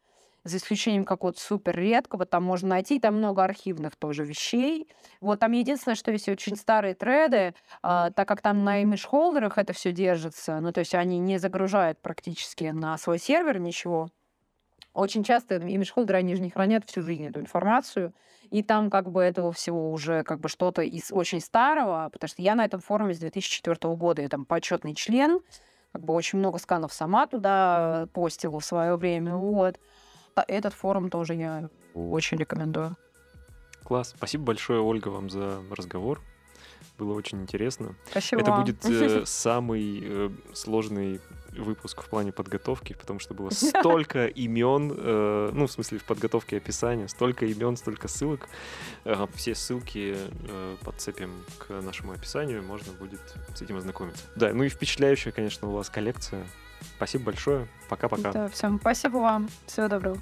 за исключением какого-то супер редкого, там можно найти, там много архивных тоже вещей. Вот там единственное, что есть очень старые треды, э, так как там на имидж-холдерах это все держится, ну, то есть они не загружают практически на свой сервер ничего, очень часто имидж-холдеры, они же не хранят всю жизнь эту информацию, и там как бы этого всего уже как бы что-то из очень старого, потому что я на этом форуме с 2004 года, я там почетный член, как бы очень много сканов сама туда постила в свое время, вот. А этот форум тоже я очень рекомендую. Класс. Спасибо большое, Ольга, вам за разговор. Было очень интересно. Спасибо Это будет э, самый э, сложный выпуск в плане подготовки, потому что было столько имен, э, ну, в смысле, в подготовке описания, столько имен, столько ссылок. Э, все ссылки э, подцепим к нашему описанию, можно будет с этим ознакомиться. Да, ну и впечатляющая, конечно, у вас коллекция. Спасибо большое. Пока-пока. Да, всем спасибо вам. Всего доброго.